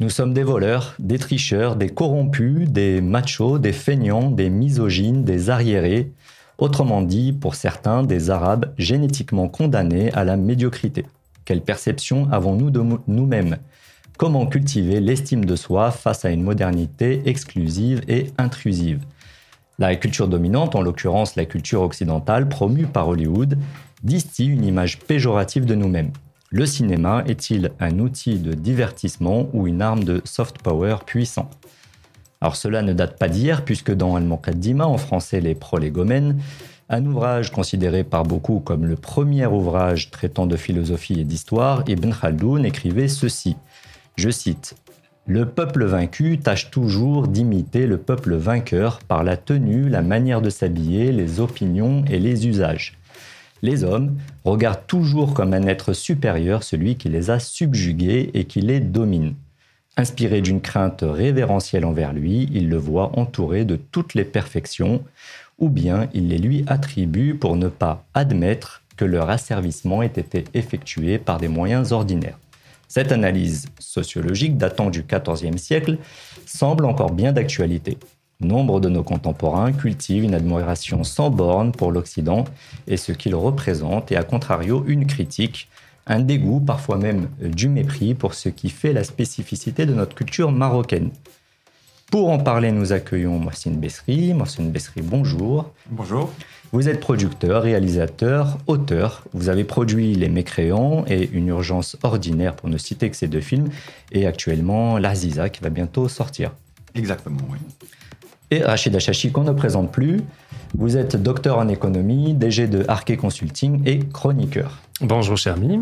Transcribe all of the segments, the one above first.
Nous sommes des voleurs, des tricheurs, des corrompus, des machos, des feignants, des misogynes, des arriérés, autrement dit, pour certains, des Arabes génétiquement condamnés à la médiocrité. Quelle perception avons-nous de nous-mêmes? Comment cultiver l'estime de soi face à une modernité exclusive et intrusive? La culture dominante, en l'occurrence la culture occidentale promue par Hollywood, distille une image péjorative de nous-mêmes. Le cinéma est-il un outil de divertissement ou une arme de soft power puissant? Alors cela ne date pas d'hier, puisque dans Al-Muqaddima, en français les prolégomènes, un ouvrage considéré par beaucoup comme le premier ouvrage traitant de philosophie et d'histoire, Ibn Khaldoun écrivait ceci. Je cite Le peuple vaincu tâche toujours d'imiter le peuple vainqueur par la tenue, la manière de s'habiller, les opinions et les usages. Les hommes regardent toujours comme un être supérieur celui qui les a subjugués et qui les domine. Inspiré d'une crainte révérentielle envers lui, il le voit entouré de toutes les perfections, ou bien il les lui attribue pour ne pas admettre que leur asservissement ait été effectué par des moyens ordinaires. Cette analyse sociologique datant du XIVe siècle semble encore bien d'actualité. Nombre de nos contemporains cultivent une admiration sans borne pour l'Occident et ce qu'il représente, et à contrario une critique, un dégoût, parfois même du mépris pour ce qui fait la spécificité de notre culture marocaine. Pour en parler, nous accueillons Mohsin Bessri. Mohsin Bessri, bonjour. Bonjour. Vous êtes producteur, réalisateur, auteur. Vous avez produit Les Mécréants et Une urgence ordinaire, pour ne citer que ces deux films, et actuellement L'Aziza, qui va bientôt sortir. Exactement, oui et Rachid Achachi qu'on ne présente plus. Vous êtes docteur en économie, DG de Arke Consulting et chroniqueur. Bonjour Chermi.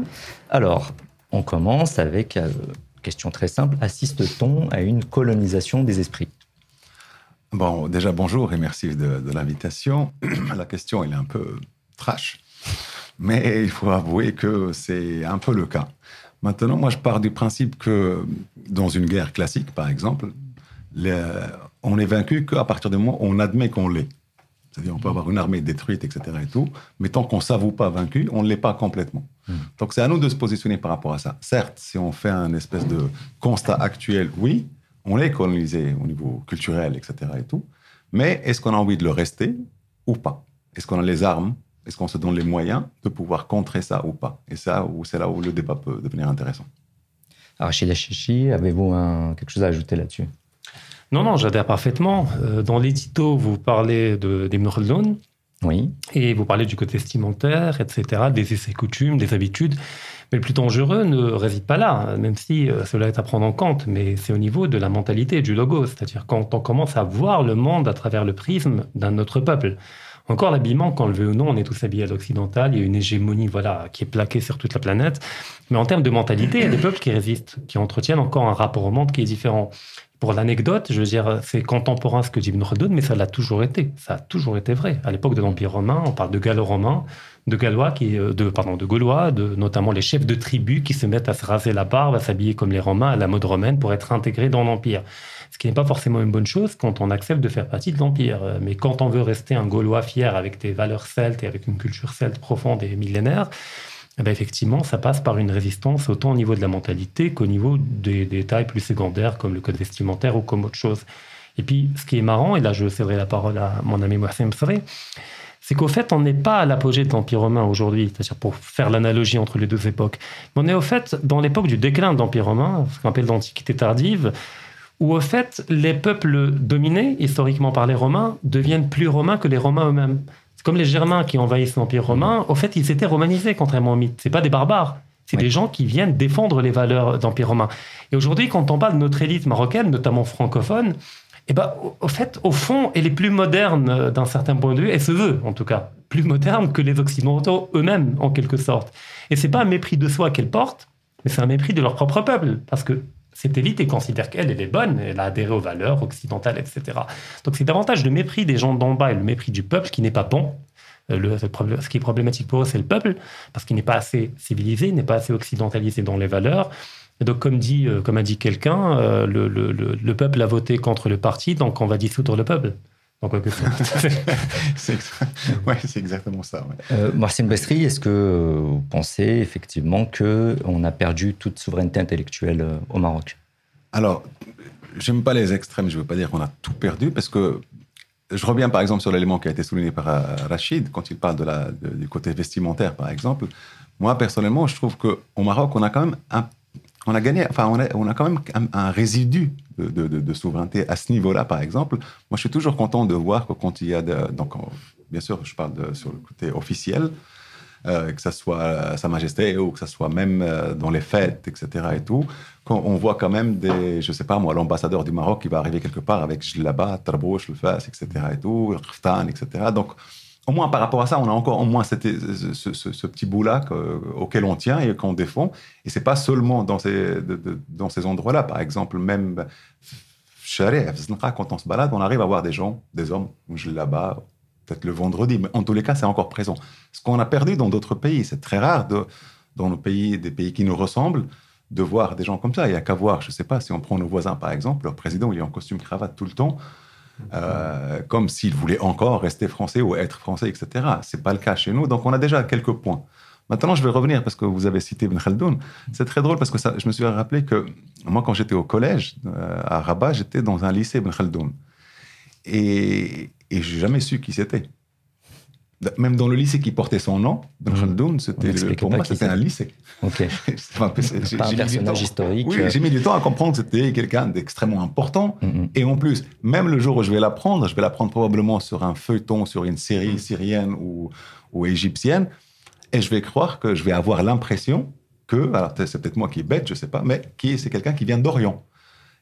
Alors, on commence avec une euh, question très simple. Assiste-t-on à une colonisation des esprits? Bon, déjà bonjour et merci de, de l'invitation. La question, elle est un peu trash, mais il faut avouer que c'est un peu le cas. Maintenant, moi, je pars du principe que dans une guerre classique, par exemple, les, on est vaincu qu'à partir du moment où on admet qu'on l'est. C'est-à-dire, on peut avoir une armée détruite, etc. et tout, mais tant qu'on ne s'avoue pas vaincu, on ne l'est pas complètement. Hmm. Donc, c'est à nous de se positionner par rapport à ça. Certes, si on fait un espèce de constat actuel, oui, on est colonisé au niveau culturel, etc. et tout, mais est-ce qu'on a envie de le rester ou pas? Est-ce qu'on a les armes? Est-ce qu'on se donne les moyens de pouvoir contrer ça ou pas? Et ça, c'est là où le débat peut devenir intéressant. Alors, chez Chichi, avez-vous quelque chose à ajouter là-dessus? Non, non, j'adhère parfaitement. Euh, dans l'édito, vous parlez de, des Merlon. Oui. Et vous parlez du côté vestimentaire, etc., des essais coutumes, des habitudes. Mais le plus dangereux ne réside pas là, même si euh, cela est à prendre en compte, mais c'est au niveau de la mentalité, du logo, c'est-à-dire quand on commence à voir le monde à travers le prisme d'un autre peuple. Encore l'habillement, qu'on le veut ou non, on est tous habillés à l'occidental, il y a une hégémonie voilà, qui est plaquée sur toute la planète. Mais en termes de mentalité, il y a des peuples qui résistent, qui entretiennent encore un rapport au monde qui est différent. Pour l'anecdote, je veux dire, c'est contemporain ce que dit Ibn Khaldun, mais ça l'a toujours été. Ça a toujours été vrai. À l'époque de l'Empire romain, on parle de gallo-romains, de gallois qui, euh, de, pardon, de gaulois, de, notamment les chefs de tribus qui se mettent à se raser la barbe, à s'habiller comme les romains à la mode romaine pour être intégrés dans l'Empire. Ce qui n'est pas forcément une bonne chose quand on accepte de faire partie de l'Empire. Mais quand on veut rester un gaulois fier avec des valeurs celtes et avec une culture celte profonde et millénaire, eh ben, effectivement, ça passe par une résistance autant au niveau de la mentalité qu'au niveau des détails plus secondaires comme le code vestimentaire ou comme autre chose. Et puis, ce qui est marrant, et là je céderai la parole à mon ami Mohamed Msré, c'est qu'au fait, on n'est pas à l'apogée de l'Empire romain aujourd'hui, c'est-à-dire pour faire l'analogie entre les deux époques. Mais on est au fait dans l'époque du déclin de l'Empire romain, ce qu'on appelle l'Antiquité tardive, où au fait, les peuples dominés, historiquement par les Romains, deviennent plus romains que les Romains eux-mêmes comme les Germains qui envahissent l'Empire romain, au fait, ils étaient romanisés, contrairement aux mythes. C'est pas des barbares. C'est des gens qui viennent défendre les valeurs d'Empire romain. Et aujourd'hui, quand on parle de notre élite marocaine, notamment francophone, eh ben, au fait, au fond, elle est plus moderne euh, d'un certain point de vue, elle se veut, en tout cas, plus moderne que les Occidentaux eux-mêmes, en quelque sorte. Et c'est pas un mépris de soi qu'elle porte, mais c'est un mépris de leur propre peuple. Parce que cette élite et considère qu'elle, elle est bonne, elle a adhéré aux valeurs occidentales, etc. Donc c'est davantage le mépris des gens d'en bas et le mépris du peuple qui n'est pas bon. Euh, ce qui est problématique pour eux, c'est le peuple, parce qu'il n'est pas assez civilisé, n'est pas assez occidentalisé dans les valeurs. Et donc, comme, dit, euh, comme a dit quelqu'un, euh, le, le, peuple a voté contre le parti, donc on va dissoudre le peuple. c'est exactement ça. Ouais. Marcin Bestri, est-ce que vous pensez effectivement qu'on a perdu toute souveraineté intellectuelle au Maroc? Alors, j'aime pas les extrêmes, je veux pas dire qu'on a tout perdu, parce que je reviens par exemple sur l'élément qui a été souligné par euh, Rachid, quand il parle de la, du côté vestimentaire, par exemple. Moi, personnellement, je trouve qu'au Maroc, on a quand même un, on a gagné, enfin, on a, quand même un, résidu de, souveraineté à ce niveau-là, par exemple. Moi, je suis toujours content de voir que quand il y a, de, donc, bien sûr, je parle sur le côté officiel, euh, que ce soit Sa Majesté ou que ce soit même euh, dans les fêtes, etc. et tout, quand on voit quand même des, je sais pas moi, l'ambassadeur du Maroc qui va arriver quelque part avec Jlaba, Tarbouch, le Fas, etc. et tout, Rftan, etc. Donc, au moins par rapport à ça, on a encore au moins ce, petit bout-là auquel on tient et qu'on défend. Et c'est pas seulement dans ces, endroits-là. Par exemple, même quand on se balade, on arrive à voir des gens, des hommes, là-bas, peut-être le vendredi, mais en tous les cas, c'est encore présent. Ce qu'on a perdu dans d'autres pays, c'est très rare dans nos pays, des pays qui nous ressemblent, de voir des gens comme ça. Il n'y a qu'à voir, je ne sais pas, si on prend nos voisins par exemple, leur président, il est en costume cravate tout le temps. Euh, comme s'il voulait encore rester français ou être français, etc. C'est pas le cas chez nous, donc on a déjà quelques points. Maintenant, je vais revenir parce que vous avez cité Ibn Khaldoun. C'est très drôle parce que je me suis rappelé que moi, quand j'étais au collège euh, à Rabat, j'étais dans un lycée Ibn Khaldoun. Et, et j'ai jamais su qui c'était. Même dans le lycée qui portait son nom, Ben c'était pour moi c'était un lycée. Ok. pas un personnage historique. Oui, j'ai mis du temps à comprendre que c'était quelqu'un d'extrêmement important. Mm-hmm. Et en plus, même le jour où je vais l'apprendre, je vais l'apprendre probablement sur un feuilleton, sur une série mm. syrienne ou, ou égyptienne, et je vais croire que je vais avoir l'impression que, alors c'est peut-être moi qui est bête, je sais pas, mais qui c'est quelqu'un qui vient d'Orient.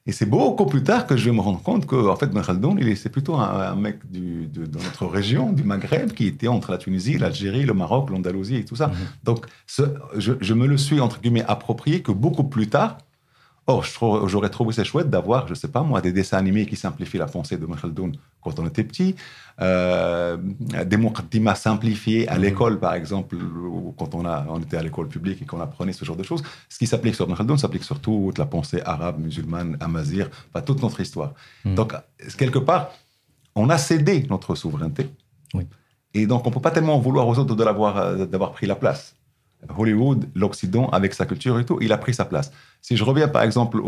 Et c'est beaucoup plus tard que je vais me rendre compte que, en fait, Ben Khaldoun, c'est plutôt un, mec du, de, notre région, du Maghreb, qui était entre la Tunisie, l'Algérie, le Maroc, l'Andalousie et tout ça. Mhm. Donc, je, je, me le suis, entre guillemets, approprié que beaucoup plus tard, Or, j'aurais trouvé ça chouette d'avoir, je sais pas moi, des dessins animés qui simplifient la pensée de Khaldoun quand on était petit, euh, des muqaddimas simplifiés à mhm. l'école, par exemple, quand on, a, on était à l'école publique et qu'on apprenait ce genre de choses. Ce qui s'applique sur Khaldoun s'applique sur toute la pensée arabe, musulmane, amazir, pas toute notre histoire. Mhm. Donc, quelque part, on a cédé notre souveraineté. Et donc, on ne peut pas tellement vouloir aux autres euh, d'avoir pris la place. Hollywood, l'Occident, avec sa culture et tout, il a pris sa place. Si je reviens par exemple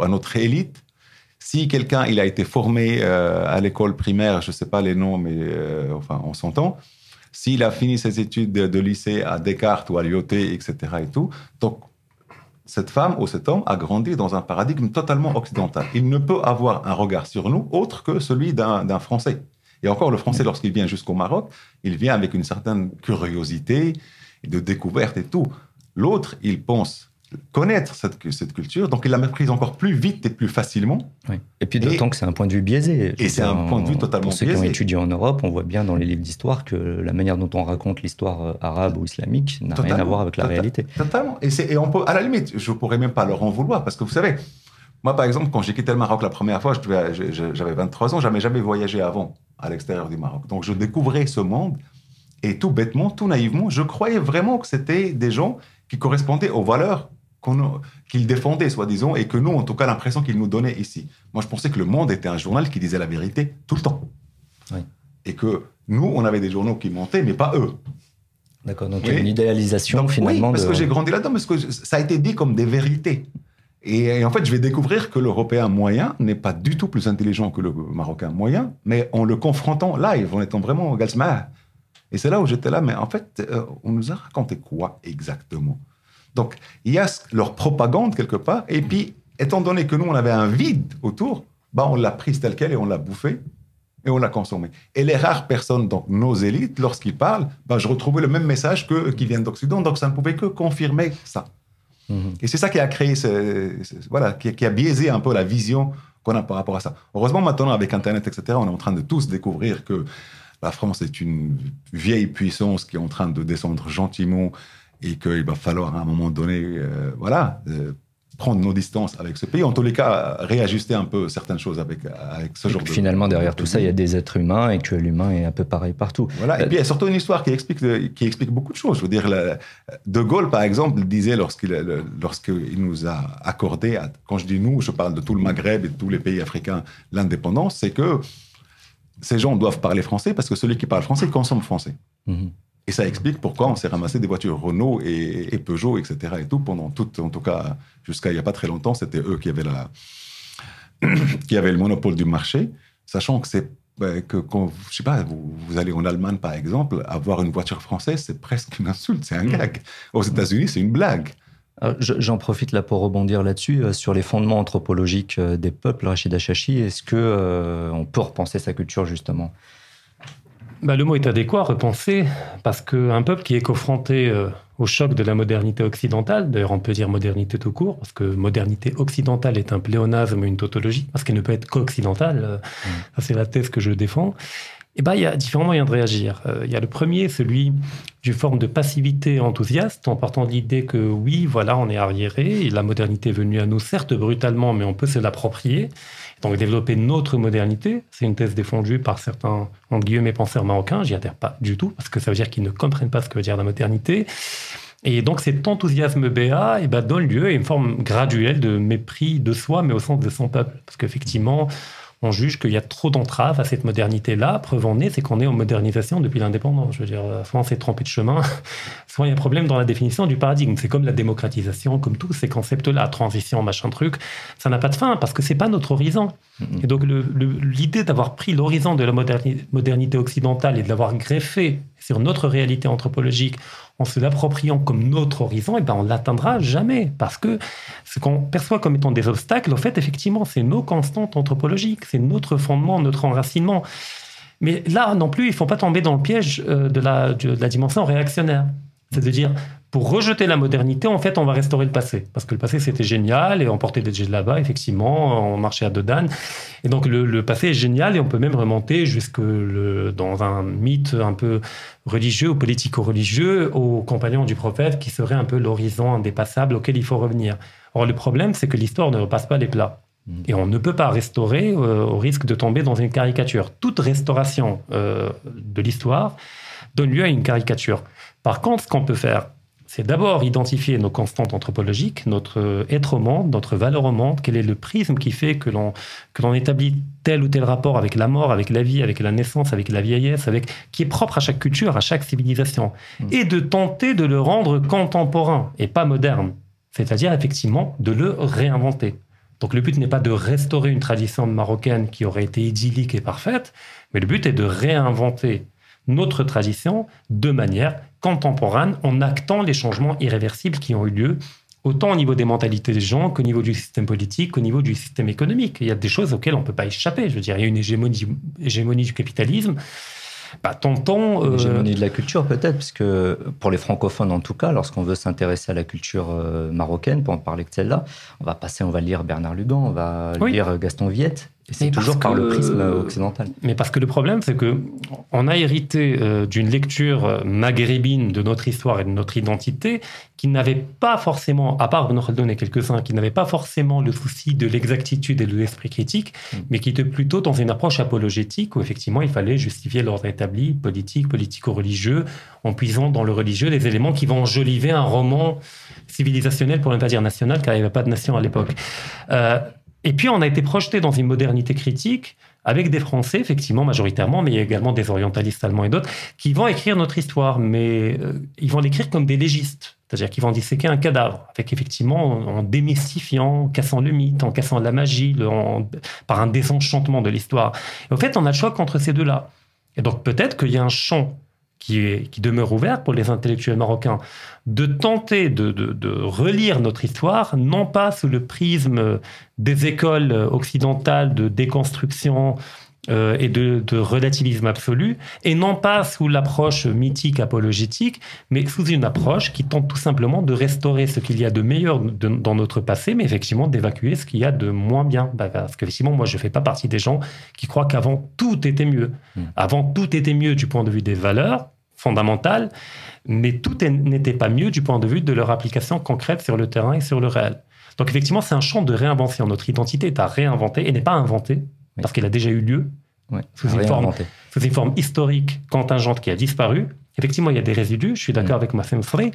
à notre élite, si quelqu'un il a été formé euh, à l'école primaire, je ne sais pas les noms, mais euh, enfin on s'entend, s'il a fini ses études de, lycée à Descartes ou à l'IOT, etc. et tout, donc cette femme ou cet homme a grandi dans un paradigme totalement occidental. Il ne peut avoir un regard sur nous autre que celui d'un Français. Et encore, le Français, lorsqu'il vient jusqu'au Maroc, il vient avec une certaine curiosité, de découverte et tout. L'autre, il pense connaître cette, cette, culture, donc il la méprise encore plus vite et plus facilement. Et puis d'autant que c'est un point de vue biaisé. Et c'est un point de vue totalement biaisé. Pour ceux qui ont étudié en Europe, on voit bien dans les livres d'histoire que la manière dont on raconte l'histoire euh, arabe ou islamique n'a rien à voir avec la réalité. Totalement. Et, et on peut, à la limite, je pourrais même pas leur en vouloir, parce que vous savez, moi par exemple, quand j'ai quitté le Maroc la première fois, j'avais 23 ans, j'avais jamais voyagé avant à l'extérieur du Maroc. Donc je découvrais ce monde et tout bêtement, tout naïvement, je croyais vraiment que c'était des gens qui correspondaient aux valeurs qu'ils défendaient, soi-disant, et que nous, en tout cas, l'impression qu'ils nous donnaient ici. Moi, je pensais que Le Monde était un journal qui disait la vérité tout le temps. Et que nous, on avait des journaux qui montaient, mais pas eux. D'accord, donc une idéalisation finalement. Oui, parce que j'ai grandi là-dedans, parce que ça a été dit comme des vérités. Et, en fait, je vais découvrir que l'Européen moyen n'est pas du tout plus intelligent que le Marocain moyen, mais en le confrontant live, en étant vraiment Galsma, et c'est là où j'étais là, mais en fait, euh, on nous a raconté quoi exactement? Donc, il y a leur propagande quelque part, et puis, étant donné que nous, on avait un vide autour, bah, on l'a prise telle qu'elle et on l'a bouffée et on l'a consommée. Et les rares personnes, donc nos élites, lorsqu'ils parlent, bah, je retrouvais le même message que qui viennent d'Occident, donc ça ne pouvait que confirmer ça. Mhm. Et c'est ça qui a créé, ce, voilà, qui, qui, a biaisé un peu la vision qu'on a par rapport à ça. Heureusement, maintenant, avec Internet, etc., on est en train de tous découvrir que la France est une vieille puissance qui est en train de descendre gentiment et qu'il va falloir à un moment donné, euh, voilà, euh, prendre nos distances avec ce pays. En tous les cas, réajuster un peu certaines choses avec, avec ce genre de... Finalement, derrière tout ça, il y a des êtres humains et que l'humain est un peu pareil partout. Voilà. Et euh, puis, il y a surtout une histoire qui explique, qui explique beaucoup de choses. Je veux dire, De Gaulle, par exemple, disait lorsqu'il lorsqu'il nous a accordé, quand je dis nous, je parle de tout le Maghreb et de tous les pays africains, l'indépendance, c'est que ces gens doivent parler français parce que celui qui parle français, consomme français. Mhm. Et ça explique pourquoi on s'est ramassé des voitures Renault et, Peugeot, etc. Et tout pendant tout, en tout cas, jusqu'à il n'y a pas très longtemps, c'était eux qui avaient, la, qui avaient le monopole du marché, sachant que c'est que quand, je sais pas, vous, vous, allez en Allemagne par exemple, avoir une voiture française, c'est presque une insulte, c'est un gag. Aux États-Unis, c'est une blague. J'en profite là pour rebondir là-dessus euh, sur les fondements anthropologiques euh, des peuples. Rachid Achachi, est-ce que euh, on peut repenser sa culture justement? Bah, le mot est adéquat, repenser, parce qu'un peuple qui est confronté au choc de la modernité occidentale, d'ailleurs on peut dire modernité tout court, parce que modernité occidentale est un pléonasme, une tautologie, parce qu'elle ne peut être qu'occidentale, mmh. c'est la thèse que je défends, eh ben, il y a différents moyens de réagir. Euh, il y a le premier, celui d'une forme de passivité enthousiaste, en partant de l'idée que oui, voilà, on est arriéré, la modernité est venue à nous, certes brutalement, mais on peut se l'approprier. Donc développer notre modernité, c'est une thèse défendue par certains, entre guillemets, penseurs marocains, j'y adhère pas du tout, parce que ça veut dire qu'ils ne comprennent pas ce que veut dire la modernité. Et donc cet enthousiasme BA eh ben, donne lieu à une forme graduelle de mépris de soi, mais au sens de son peuple. Parce qu'effectivement, on juge qu'il y a trop d'entraves à cette modernité-là. Preuve en est, c'est qu'on est en modernisation depuis l'indépendance. Je veux dire, soit on s'est trompé de chemin, soit il y a un problème dans la définition du paradigme. C'est comme la démocratisation, comme tous ces concepts-là, transition, machin truc, ça n'a pas de fin parce que c'est pas notre horizon. Et donc l'idée d'avoir pris l'horizon de la modernité occidentale et de l'avoir greffé sur notre réalité anthropologique en se l'appropriant comme notre horizon, et eh ben on l'atteindra jamais. Parce que ce qu'on perçoit comme étant des obstacles, en fait, effectivement, c'est nos constantes anthropologiques, c'est notre fondement, notre enracinement. Mais là non plus, il ne faut pas tomber dans le piège euh, de la, de la dimension réactionnaire. C'est-à-dire, pour rejeter la modernité, en fait, on va restaurer le passé. Parce que le passé, c'était génial, et on portait des jets là-bas, effectivement, on marchait à deux. Et donc, le, passé est génial, et on peut même remonter jusque dans un mythe un peu religieux ou politico-religieux, aux compagnons du prophète, qui serait un peu l'horizon indépassable auquel il faut revenir. Or, le problème, c'est que l'histoire ne repasse pas les plats. Mmh. Et on ne peut pas restaurer euh, au risque de tomber dans une caricature. Toute restauration euh, de l'histoire donne lieu à une caricature. Par contre, ce qu'on peut faire, c'est d'abord identifier nos constantes anthropologiques, notre être au monde, notre valeur au monde, quel est le prisme qui fait que l'on, que l'on établit tel ou tel rapport avec la mort, avec la vie, avec la naissance, avec la vieillesse, avec, qui est propre à chaque culture, à chaque civilisation, mmh. et de tenter de le rendre contemporain et pas moderne, c'est-à-dire effectivement de le réinventer. Donc le but n'est pas de restaurer une tradition marocaine qui aurait été idyllique et parfaite, mais le but est de réinventer notre tradition de manière contemporaine en actant les changements irréversibles qui ont eu lieu autant au niveau des mentalités des gens qu'au niveau du système politique, qu'au niveau du système économique. Il y a des choses auxquelles on ne peut pas échapper. Je veux dire, il y a une hégémonie, hégémonie du capitalisme. Bah, tonton, euh... Hégémonie de la culture peut-être, puisque pour les francophones en tout cas, lorsqu'on veut s'intéresser à la culture euh, marocaine, pour en parler que celle-là, on va passer, on va lire Bernard Lugan, on va lire Gaston Viette, c'est toujours par le prisme occidental. Mais parce que le problème, c'est que on a hérité euh, d'une lecture euh, maghrébine de notre histoire et de notre identité qui n'avait pas forcément, à part Khaldun et quelques-uns, qui n'avait pas forcément le souci de l'exactitude et de l'esprit critique, mm. mais qui était plutôt dans une approche apologétique où effectivement il fallait justifier l'ordre établi, politique, politico-religieux, en puisant dans le religieux des éléments qui vont enjoliver un roman civilisationnel, pour ne pas dire national, car il n'y avait pas de nation à l'époque. Euh, et puis, on a été projeté dans une modernité critique avec des Français, effectivement, majoritairement, mais il y a également des orientalistes allemands et d'autres, qui vont écrire notre histoire, mais euh, ils vont l'écrire comme des légistes. C'est-à-dire qu'ils vont disséquer un cadavre, avec effectivement, en démystifiant, en cassant le mythe, en cassant la magie, par un désenchantement de l'histoire. Et en fait, on a le choix entre ces deux-là. Et donc, peut-être qu'il y a un champ qui, demeure ouvert pour les intellectuels marocains, de tenter de, relire notre histoire, non pas sous le prisme des écoles occidentales de déconstruction euh, et de, relativisme absolu, et non pas sous l'approche mythique apologétique, mais sous une approche qui tente tout simplement de restaurer ce qu'il y a de meilleur dans notre passé, mais effectivement d'évacuer ce qu'il y a de moins bien. Bah, parce qu'effectivement, moi, je ne fais pas partie des gens qui croient qu'avant, tout était mieux. Hmm. Avant, tout était mieux du point de vue des valeurs, fondamentales, mais tout n'était pas mieux du point de vue de leur application concrète sur le terrain et sur le réel. Donc effectivement, c'est un champ de réinvention. Notre identité est à réinventer et n'est pas inventée, parce qu'elle a déjà eu lieu sous, une forme, sous, une forme, historique contingente qui a disparu. Effectivement, il y a des résidus, je suis d'accord mm. avec Massem Frey,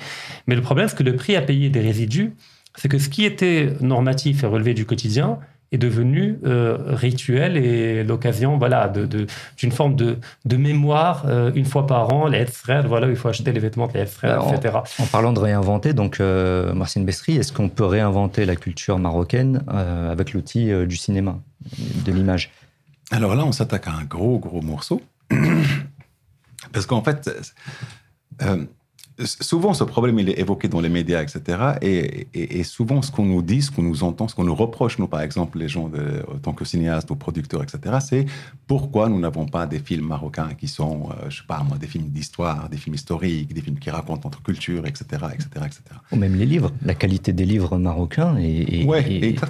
mais le problème, c'est que le prix à payer des résidus, c'est que ce qui était normatif et relevé du quotidien est devenu euh, rituel et l'occasion voilà, d'une de, d'une forme de, de mémoire euh, une fois par an, les frères, voilà, il faut acheter les vêtements de les frères, etc. En, parlant de réinventer, donc euh, Marcine Bestri, est-ce qu'on peut réinventer la culture marocaine avec l'outil du cinéma, de l'image? Alors là, on s'attaque à un gros, gros morceau. Parce qu'en fait, souvent, ce problème, il est évoqué dans les médias, etc. Et, souvent, ce qu'on nous dit, ce qu'on nous entend, ce qu'on nous reproche, nous, par exemple, les gens, de, en tant que cinéastes ou producteurs, etc., c'est pourquoi nous n'avons pas des films marocains qui sont, je euh, je sais pas moi, des films d'histoire, des films historiques, des films qui racontent notre culture, etc., etc., etc. Ou même les livres. La qualité des livres marocains est,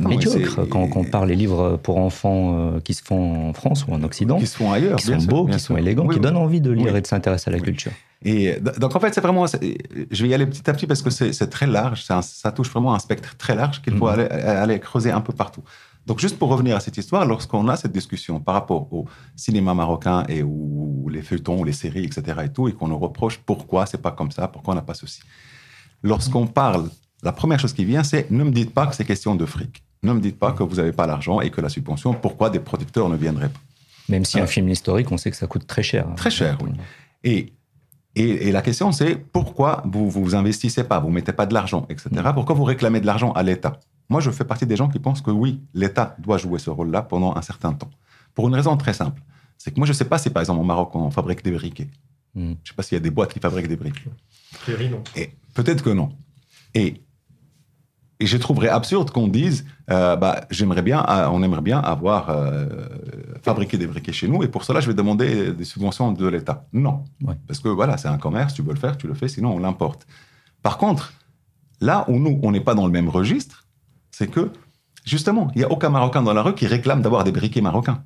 médiocre. Quand, on parle des livres pour enfants euh, qui se font en France ou en Occident, qui se font ailleurs, qui sont beaux, qui sont élégants, qui donnent envie de lire et de s'intéresser à la culture. Et donc en fait, c'est vraiment, je vais y aller petit à petit parce que c'est très large, ça touche vraiment un spectre très large qu'il faut mhm. aller, creuser un peu partout. Donc juste pour revenir à cette histoire, lorsqu'on a cette discussion par rapport au cinéma marocain et ou les feuilletons, les séries, etc. et tout, et qu'on nous reproche pourquoi c'est pas comme ça, pourquoi on n'a pas ceci. Lorsqu'on parle, la première chose qui vient, c'est ne me dites pas que c'est question de fric. Ne me dites pas que vous n'avez pas l'argent et que la subvention, pourquoi des producteurs ne viendraient pas. Même si un film historique, on sait que ça coûte très cher. Hein. Très cher, oui. Et et, la question, c'est pourquoi vous vous investissez pas, vous mettez pas de l'argent, etc. Mm. Pourquoi vous réclamez de l'argent à l'État? Moi, je fais partie des gens qui pensent que oui, l'État doit jouer ce rôle-là pendant un certain temps. Pour une raison très simple. C'est que moi, je ne sais pas si, par exemple, au Maroc, on fabrique des briquets. Mm. Je ne sais pas s'il y a des boîtes qui fabriquent des briques. Et peut-être que non. Et et je trouverais absurde qu'on dise, euh, bah, j'aimerais bien, euh, on aimerait bien avoir euh, fabriqué des briquets chez nous, et pour cela, je vais demander des subventions de l'État. Non, parce que voilà, c'est un commerce, tu veux le faire, tu le fais, sinon on l'importe. Par contre, là où nous, on n'est pas dans le même registre, c'est que justement, il y a aucun Marocain dans la rue qui réclame d'avoir des briquets marocains.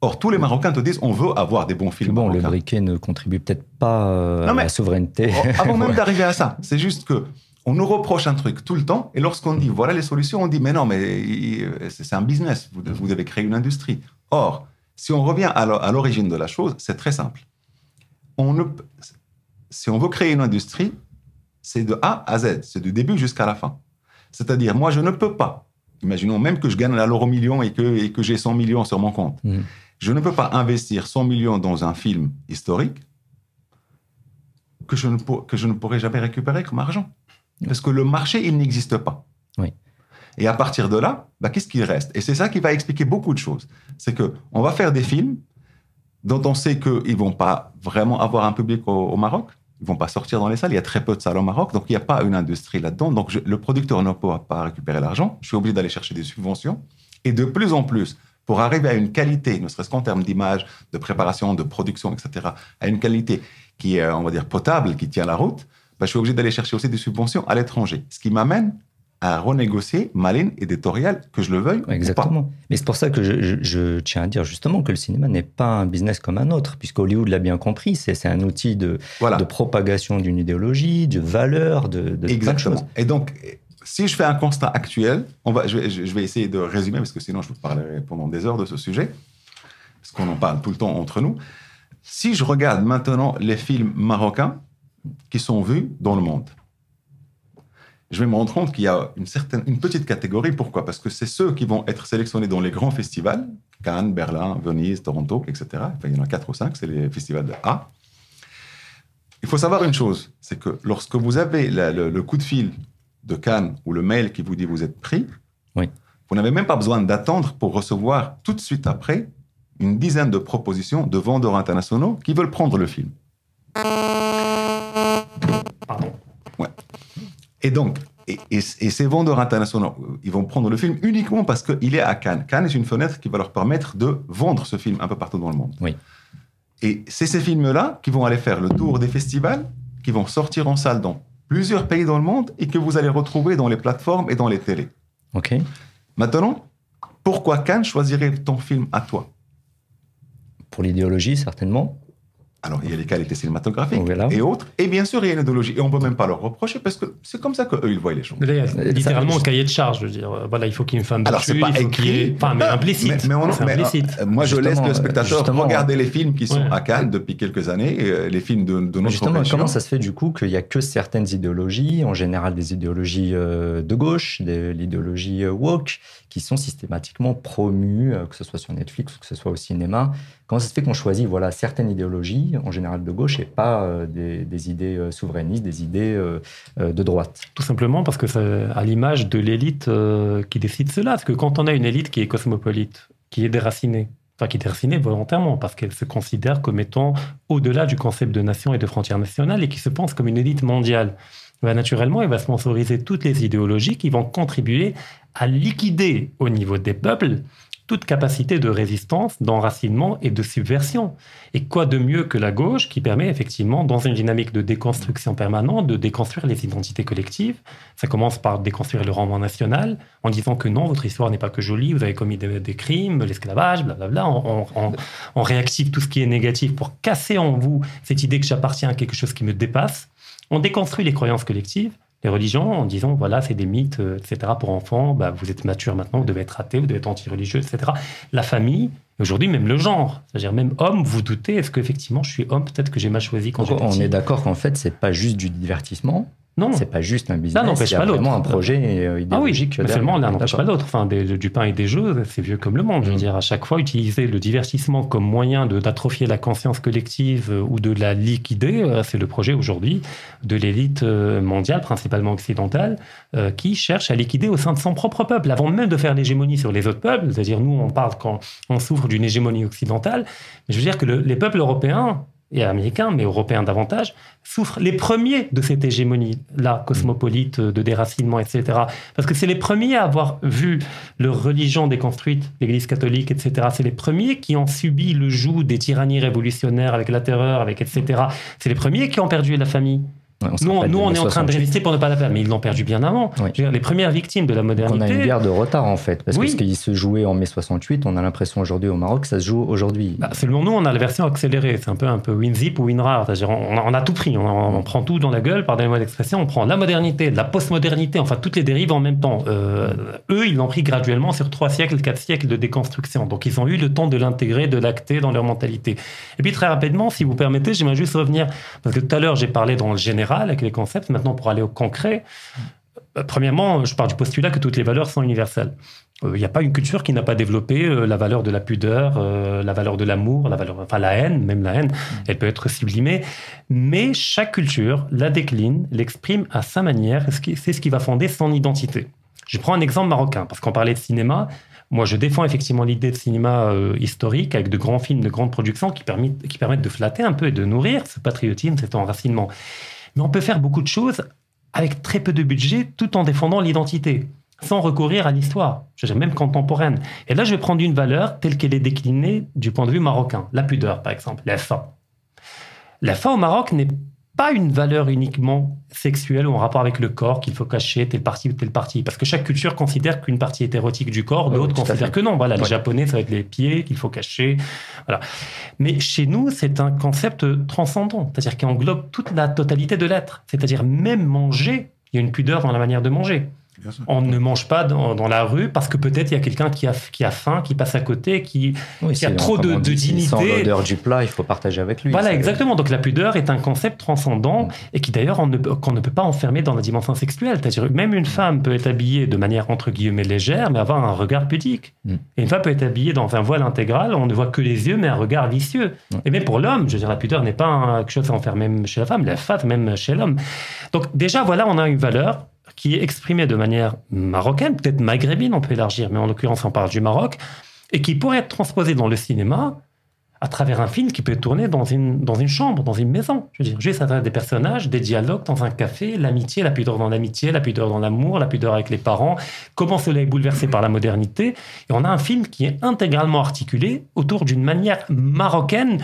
Or, tous les Marocains te disent on veut avoir des bons films. Bon, le briquet ne contribue peut-être pas à la souveraineté. Avant même d'arriver à ça, c'est juste que on nous reproche un truc tout le temps, et lorsqu'on dit voilà les solutions, on dit mais non, mais c'est un business, vous, devez créer une industrie. Or, si on revient à l'origine de la chose, c'est très simple. On ne, si on veut créer une industrie, c'est de A à Z, c'est du début jusqu'à la fin. C'est-à-dire, moi, je ne peux pas, imaginons même que je gagne la l'euro million et que, et que j'ai 100 millions sur mon compte, mmh. je ne peux pas investir 100 millions dans un film historique que je ne, que je ne pourrai jamais récupérer comme argent. Parce que le marché, il n'existe pas. Oui. Et à partir de là, bah, qu'est-ce qu'il reste? Et c'est ça qui va expliquer beaucoup de choses. C'est que on va faire des films dont on sait qu'ils vont pas vraiment avoir un public au, Maroc. Ils vont pas sortir dans les salles. Il y a très peu de salles au Maroc, donc il n'y a pas une industrie là-dedans. Donc le producteur ne pourra pas récupérer l'argent. Je suis obligé d'aller chercher des subventions. Et de plus en plus, pour arriver à une qualité, ne serait-ce qu'en termes d'image, de préparation, de production, etc., à une qualité qui est, on va dire, potable, qui tient la route, bah, je suis obligé d'aller chercher aussi des subventions à l'étranger. Ce qui m'amène à renégocier ma ligne éditoriale, que je le veuille Exactement. Ou pas. Mais c'est pour ça que je, tiens à dire justement que le cinéma n'est pas un business comme un autre, puisque Hollywood l'a bien compris, c'est un outil de, de propagation d'une idéologie, de valeur, de, de Exactement. Plein de choses. Et donc, si je fais un constat actuel, on va, je, vais, je vais essayer de résumer, parce que sinon je vous parlerai pendant des heures de ce sujet, parce qu'on en parle tout le temps entre nous. Si je regarde maintenant les films marocains, qui sont vus dans le monde. Je vais me rendre compte qu'il y a une, certaine, une petite catégorie. Pourquoi? Parce que c'est ceux qui vont être sélectionnés dans les grands festivals, Cannes, Berlin, Venise, Toronto, etc. Enfin, il y en a quatre ou cinq, c'est les festivals de A. Il faut savoir une chose, c'est que lorsque vous avez le, coup de fil de Cannes ou le mail qui vous dit vous êtes pris, oui. vous n'avez même pas besoin d'attendre pour recevoir tout de suite après une dizaine de propositions de vendeurs internationaux qui veulent prendre le film. Et donc, et, ces vendeurs internationaux, ils vont prendre le film uniquement parce qu'il est à Cannes. Cannes est une fenêtre qui va leur permettre de vendre ce film un peu partout dans le monde. Oui. Et c'est ces films-là qui vont aller faire le tour des festivals, qui vont sortir en salle dans plusieurs pays dans le monde et que vous allez retrouver dans les plateformes et dans les télés. OK. Maintenant, pourquoi Cannes choisirait ton film à toi? Pour l'idéologie, certainement. Alors, il y a les qualités cinématographiques Voilà. et autres. Et bien sûr, il y a une idéologie. Et on ne peut même pas leur reprocher parce que c'est comme ça qu'eux, ils voient les choses. Là, il y a Ça- littéralement un cahier de charge, je veux dire. euh, Voilà, il faut qu'il y ait une femme Alors, c'est pas écrit. Enfin, mais implicite. Mais, mais on- c'est mais, implicite. euh, moi, je laisse Justement, le spectateur justement, regarder les films qui sont Ouais. à Cannes depuis quelques années, euh, les films de, de notre Justement, région. comment ça se fait du coup qu'il n'y a que certaines idéologies, en général des idéologies euh, de gauche, des- l'idéologie euh, woke, qui sont systématiquement promues, euh, que ce soit sur Netflix ou que ce soit au cinéma Comment ça se fait qu'on choisit voilà, certaines idéologies, en général de gauche, et pas euh, des, idées euh, souverainistes, des idées euh, de droite? Tout simplement parce que c'est à l'image de l'élite qui décide cela. Parce que quand on a une élite qui est cosmopolite, qui est déracinée, enfin qui est déracinée volontairement, parce qu'elle se considère comme étant au-delà du concept de nation et de frontières nationales et qui se pense comme une élite mondiale, bah, naturellement, elle va sponsoriser toutes les idéologies qui vont contribuer à liquider au niveau des peuples toute capacité de résistance, d'enracinement et de subversion. Et quoi de mieux que la gauche qui permet effectivement, dans une dynamique de déconstruction permanente, de déconstruire les identités collectives? Ça commence par déconstruire le roman national en disant que non, votre histoire n'est pas que jolie, vous avez commis des, crimes, l'esclavage, blablabla. On, on, on réactive tout ce qui est négatif pour casser en vous cette idée que j'appartiens à quelque chose qui me dépasse. On déconstruit les croyances collectives les religions en disant voilà c'est des mythes euh, etc pour enfants bah, vous êtes mature maintenant vous devez être athée vous devez être anti-religieux etc la famille aujourd'hui même le genre c'est-à-dire même homme vous doutez est-ce qu'effectivement je suis homme peut-être que j'ai mal choisi quand j'étais on petit. est d'accord qu'en fait, c'est pas juste du divertissement, non c'est pas juste un business, n'empêche il y a pas l'autre. vraiment un projet euh, Ah oui, mais seulement l'un n'empêche pas l'autre. Enfin, des- du pain et des jeux, c'est vieux comme le monde. Je veux Mm. dire, à chaque fois, utiliser le divertissement comme moyen d'atrophier la conscience collective euh, ou de la liquider, euh, c'est le projet aujourd'hui de l'élite mondiale, principalement occidentale, qui cherche à liquider au sein de son propre peuple, avant même de faire l'hégémonie sur les autres peuples. C'est-à-dire, nous, on parle quand on souffre d'une hégémonie occidentale. Mais je veux dire que le- les peuples européens et américains, mais européens davantage, souffrent les premiers de cette hégémonie-là, cosmopolite, de déracinement, etc. Parce que c'est les premiers à avoir vu leur religion déconstruite, l'Église catholique, etc. C'est les premiers qui ont subi le joug des tyrannies révolutionnaires avec la terreur, avec etc. C'est les premiers qui ont perdu la famille. Ouais, on Nous, nous on est en train de 68. résister pour ne pas la perdre, mais ils l'ont perdu bien avant. Oui. Dire, les premières victimes de la Donc, modernité. on a une guerre de retard en fait, parce Oui. que ce qui se jouait en mai 68, on a l'impression aujourd'hui au Maroc, ça se joue aujourd'hui. Bah, seulement nous, on a la version accélérée. C'est un peu un peu WinZip ou WinRAR. C'est-à-dire, on, on a tout pris. On, on prend tout dans la gueule, pardonnez-moi l'expression. On prend la modernité, la postmodernité, enfin toutes les dérives en même temps. Euh, eux, ils l'ont pris graduellement sur trois siècles, quatre siècles de déconstruction. Donc, ils ont eu le temps de l'intégrer, de l'acter dans leur mentalité. Et puis, très rapidement, si vous permettez, j'aimerais juste revenir, parce que tout à l'heure, j'ai parlé dans le général avec les concepts. Maintenant, pour aller au concret, euh, premièrement, je pars du postulat que toutes les valeurs sont universelles. Il n'y a pas une culture qui n'a pas développé euh, la valeur de la pudeur, euh, la valeur de l'amour, la valeur, enfin la haine, même la haine, elle peut être sublimée. Mais chaque culture la décline, l'exprime à sa manière, c'est ce qui va fonder son identité. Je prends un exemple marocain, parce qu'on parlait de cinéma. Moi, je défends effectivement l'idée de cinéma euh, historique avec de grands films, de grandes productions qui permettent, qui permettent de flatter un peu et de nourrir ce patriotisme, cet enracinement. Mais on peut faire beaucoup de choses avec très peu de budget, tout en défendant l'identité, sans recourir à l'histoire, je même contemporaine. Et là, je vais prendre une valeur telle qu'elle est déclinée du point de vue marocain. La pudeur, par exemple, la faim. La faim au Maroc n'est pas une valeur uniquement sexuelle ou en rapport avec le corps qu'il faut cacher telle partie ou telle partie. Parce que chaque culture considère qu'une partie est érotique du corps, d'autres considèrent que non. Voilà, les Ouais. Japonais, ça va être les pieds qu'il faut cacher. Voilà. Mais chez nous, c'est un concept transcendant, c'est-à-dire qui englobe toute la totalité de l'être. C'est-à-dire même manger, il y a une pudeur dans la manière de manger. On ne mange pas dans, dans la rue parce que peut-être il y a quelqu'un qui a, qui a faim, qui passe à côté, qui... Oui, il y a trop de- de dignité. l'odeur du plat, il faut partager avec lui. Voilà, exactement. Donc la pudeur est un concept transcendant Mm. et qui d'ailleurs on ne- qu'on ne peut pas enfermer dans la dimension sexuelle. C'est-à-dire même une femme peut être habillée de manière entre guillemets légère, mais avoir un regard pudique. Mm. Et une femme peut être habillée dans un voile intégral, on ne voit que les yeux, mais un regard vicieux. Mm. Et même pour l'homme, je veux dire, la pudeur n'est pas un- quelque chose à enfermer même chez la femme, la fat même chez l'homme. Donc déjà, voilà, on a une valeur qui est exprimée de manière marocaine, peut-être maghrébine, on peut élargir, mais en l'occurrence, on parle du Maroc, et qui pourrait être transposée dans le cinéma à travers un film qui peut tourné dans une, dans une chambre, dans une maison. Je veux dire, juste à travers des personnages, des dialogues dans un café, l'amitié, la pudeur dans l'amitié, la pudeur dans l'amour, la pudeur avec les parents, comment cela est bouleversé par la modernité. Et on a un film qui est intégralement articulé autour d'une manière marocaine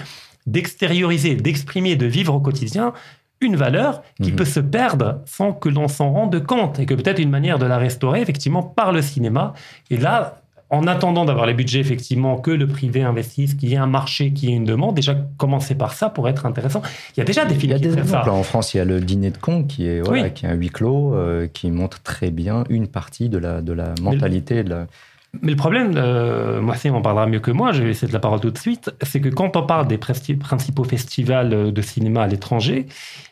d'extérioriser, d'exprimer, de vivre au quotidien une valeur qui Mhm. peut se perdre sans que l'on s'en rende compte et que peut-être une manière de la restaurer effectivement par le cinéma. Et là, en attendant d'avoir les budgets, effectivement, que le privé investisse, qu'il y ait un marché, qu'il y ait une demande, déjà commencer par ça pour être intéressant. Il y a déjà des films il y a qui des font ça. exemples. En France, il y a le dîner de con qui est, voilà, Oui. qui est un huis clos, euh, qui montre très bien une partie de la, de la mentalité. De la... Mais le problème, euh, moi, on en parlera mieux que moi, je vais laisser de la parole tout de suite, c'est que quand on parle des principaux festivals euh, de cinéma à l'étranger,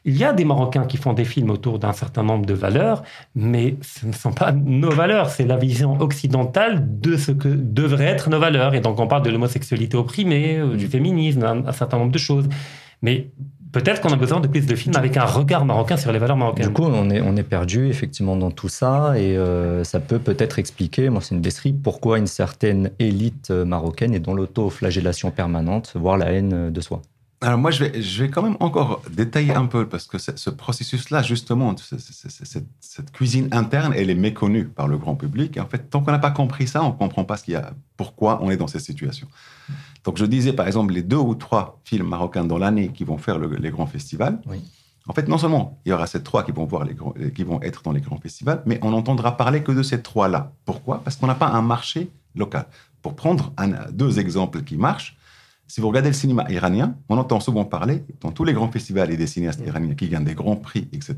il y a des Marocains qui font des films autour d'un certain nombre de valeurs, mais ce ne sont pas nos valeurs, c'est la vision occidentale de ce que devraient être nos valeurs. Et donc on parle de l'homosexualité opprimée, euh, du féminisme, un, un certain nombre de choses. Mais peut-être qu'on a besoin de plus de films avec un regard marocain sur les valeurs marocaines. Du coup, on est, on est perdu effectivement dans tout ça et euh, ça peut peut-être expliquer, moi c'est une baisserie, pourquoi une certaine élite euh, marocaine est dans l'auto-flagellation permanente, voire la haine euh, de soi. Alors moi, je vais, je vais quand même encore détailler un peu, parce que ce processus-là, justement, cette, cette cuisine interne, elle est méconnue par le grand public. Et en fait, tant qu'on n'a pas compris ça, on ne comprend pas ce qu'il y a, pourquoi on est dans cette situation. Donc je disais, par exemple, les deux ou trois films marocains dans l'année qui vont faire le- les grands festivals. Oui. En fait, non seulement il y aura ces trois qui vont, voir les grands- qui vont être dans les grands festivals, mais on n'entendra parler que de ces trois-là. Pourquoi? Parce qu'on n'a pas un marché local. Pour prendre un- deux exemples qui marchent, si vous regardez le cinéma iranien, on entend souvent parler, dans tous les grands festivals et des cinéastes iraniens qui gagnent des grands prix, etc.,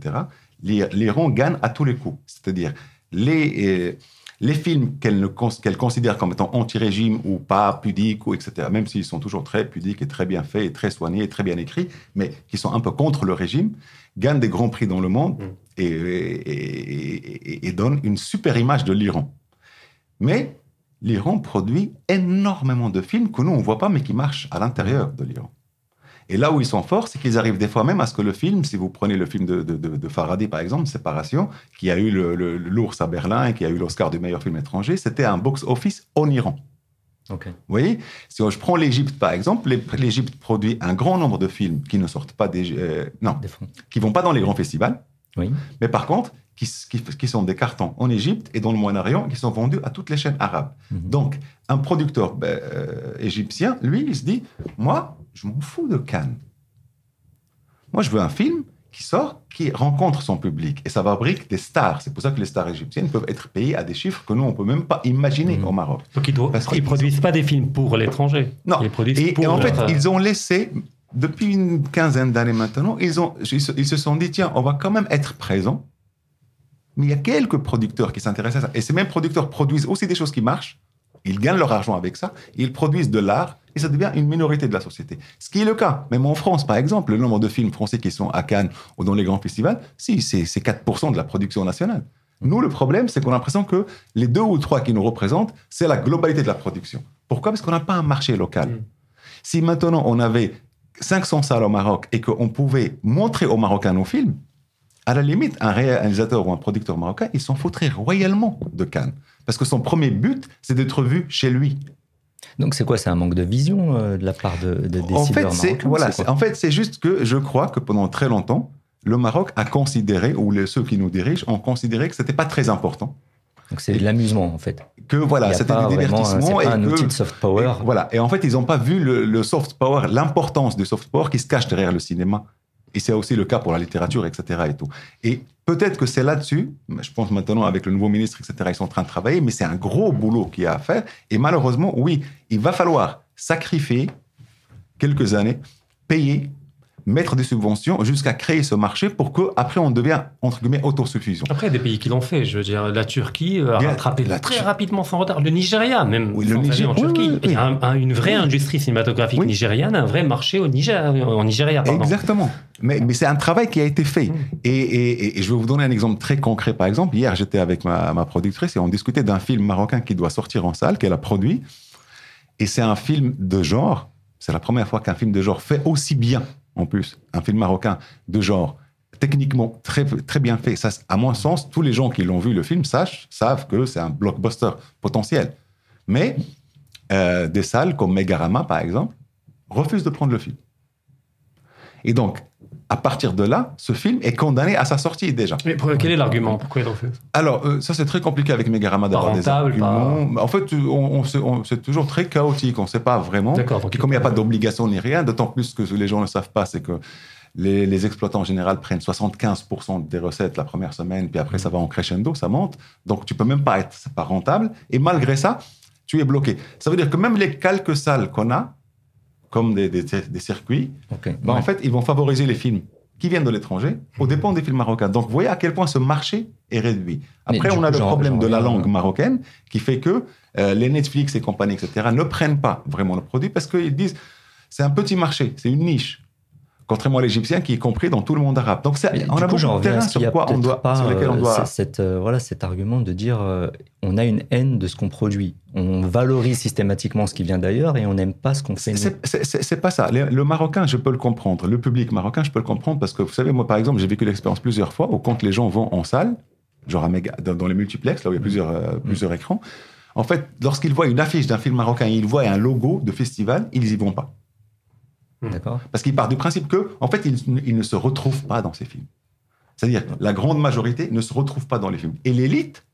l'I- l'Iran gagne à tous les coups. C'est-à-dire, les, euh, les films qu'elle considère comme étant anti-régime ou pas pudiques, ou etc., même s'ils sont toujours très pudiques et très bien faits, et très soignés, et très bien écrits, mais qui sont un peu contre le régime, gagnent des grands prix dans le monde Mm. et- et donnent une super image de l'Iran. Mais l'Iran produit énormément de films que nous, on ne voit pas, mais qui marchent à l'intérieur de l'Iran. Et là où ils sont forts, c'est qu'ils arrivent des fois même à ce que le film, si vous prenez le film de, de, Faraday, par exemple, Séparation, qui a eu l'ours à Berlin et qui a eu l'Oscar du meilleur film étranger, c'était un box-office en Iran. Ok. Vous voyez? Si je prends l'Égypte, par exemple, l'Égypte produit un grand nombre de films qui ne sortent pas des... euh, non, Des qui vont pas dans les grands festivals, Oui. mais par contre, qui, s- qui- qui sont des cartons en Égypte et dans le Moyen-Orient, qui sont vendus à toutes les chaînes arabes. Mhm. Donc, un producteur ben, euh, égyptien, lui, il se dit, moi, je m'en fous de Cannes. Moi, je veux un film qui sort, qui rencontre son public. Et ça fabrique des stars. C'est pour ça que les stars égyptiennes peuvent être payées à des chiffres que nous, on peut même pas imaginer Mhm. au Maroc. Donc ils ne produisent pas des films pour l'étranger. Non. Ils produisent Et, pour et en fait, leur- ils ont laissé, depuis une quinzaine d'années maintenant, ils, ont, ils, se, ils se sont dit, tiens, on va quand même être présents. Mais il y a quelques producteurs qui s'intéressent à ça. Et ces mêmes producteurs produisent aussi des choses qui marchent. Ils gagnent leur argent avec ça. Ils produisent de l'art et ça devient une minorité de la société. Ce qui est le cas. Même en France, par exemple, le nombre de films français qui sont à Cannes ou dans les grands festivals, si, c'est c'est 4% de la production nationale. Nous, le problème, c'est qu'on a l'impression que les deux ou trois qui nous représentent, c'est la globalité de la production. Pourquoi? Parce qu'on n'a pas un marché local. Mm. Si maintenant on avait 500 salles au Maroc et qu'on pouvait montrer aux Marocains nos films, à la limite, un réalisateur ou un producteur marocain, il s'en foutrait royalement de Cannes. Parce que son premier but, c'est d'être vu chez lui. Donc c'est quoi? C'est un manque de vision euh, de la part de, de En fait, décideurs c'est voilà, en fait, c'est juste que je crois que pendant très longtemps, le Maroc a considéré, ou les, ceux qui nous dirigent ont considéré que c'était pas très important. Donc c'est de l'amusement en fait. Que voilà, c'était du un- divertissement. C'est pas et un que- outil de soft power. Et voilà. Et en fait, ils n'ont pas vu le, le soft power, l'importance du soft power qui se cache derrière le cinéma. Et c'est aussi le cas pour la littérature, etc. Et, tout. et peut-être que c'est là-dessus, je pense maintenant avec le nouveau ministre, etc., ils sont en train de travailler, mais c'est un gros boulot qu'il y a à faire. Et malheureusement, oui, il va falloir sacrifier quelques années, payer, mettre des subventions jusqu'à créer ce marché pour qu'après on devient, entre guillemets, autosuffisant. Après, il y a des pays qui l'ont fait. Je veux dire, la Turquie euh, a rattrapé la très rapidement son retard. Le Nigeria, même, Oui, le sans aller Niger- en oui, Turquie. oui. Il y a un- un- une vraie industrie cinématographique nigériane, un vrai marché au Niger, en Nigeria. Pardon. Exactement. Mais, mais c'est un travail qui a été fait. Mm. Et, et- et je vais vous donner un exemple très concret. Par exemple, hier, j'étais avec ma, ma productrice et on discutait d'un film marocain qui doit sortir en salle, qu'elle a produit. Et c'est un film de genre. C'est la première fois qu'un film de genre fait aussi bien, en plus, un film marocain de genre, techniquement très, très bien fait. Ça, à mon sens, tous les gens qui l'ont vu, le film, sachent, savent que c'est un blockbuster potentiel. Mais euh, des salles comme Megarama, par exemple, refusent de prendre le film. Et donc, à partir de là, ce film est condamné à sa sortie déjà. Mais pour- quel est l'argument? Pourquoi il refuse Alors, euh, ça c'est très compliqué avec Megarama d'avoir des rentable, arguments. En fait, on, on sait- on- c'est toujours très chaotique, on ne sait pas vraiment. D'accord. donc Et comme il n'y a pas d'obligation ni rien, d'autant plus que les gens ne savent pas, c'est que les, les exploitants en général prennent 75% des recettes la première semaine, puis après ça va en crescendo, ça monte. Donc tu peux même pas être c'est pas rentable. Et malgré ça, tu es bloqué. Ça veut dire que même les quelques salles qu'on a, comme des, des, des circuits, Ok. bah, Ouais. en fait, ils vont favoriser les films qui viennent de l'étranger au dépens des films marocains. Donc, vous voyez à quel point ce marché est réduit. Après, on coup, a le problème de la langue euh, marocaine qui fait que euh, les Netflix et compagnie, etc., ne prennent pas vraiment le produit parce qu'ils disent c'est un petit marché, c'est une niche. Contrairement à l'Égyptien qui est compris dans tout le monde arabe. Donc, c'est- Mais on a coup, beaucoup de terrain sur, quoi on doit, pas sur lesquels on euh, doit. cette, euh, voilà, cet argument de dire euh, on a une haine de ce qu'on produit. On valorise systématiquement ce qui vient d'ailleurs et on n'aime pas ce qu'on fait. C'est- pas ça. Le, le Marocain, je peux le comprendre. Le public marocain, je peux le comprendre parce que, vous savez, moi, par exemple, j'ai vécu l'expérience plusieurs fois où quand les gens vont en salle, genre à méga- dans, dans les multiplex, là où il y a plusieurs, euh, plusieurs écrans, en fait, lorsqu'ils voient une affiche d'un film marocain et ils voient un logo de festival, ils y vont pas. D'accord? Parce qu'ils partent du principe que, en fait, ils, ils ne se retrouvent pas dans ces films. C'est-à-dire, la grande majorité ne se retrouve pas dans les films. Et l'élite,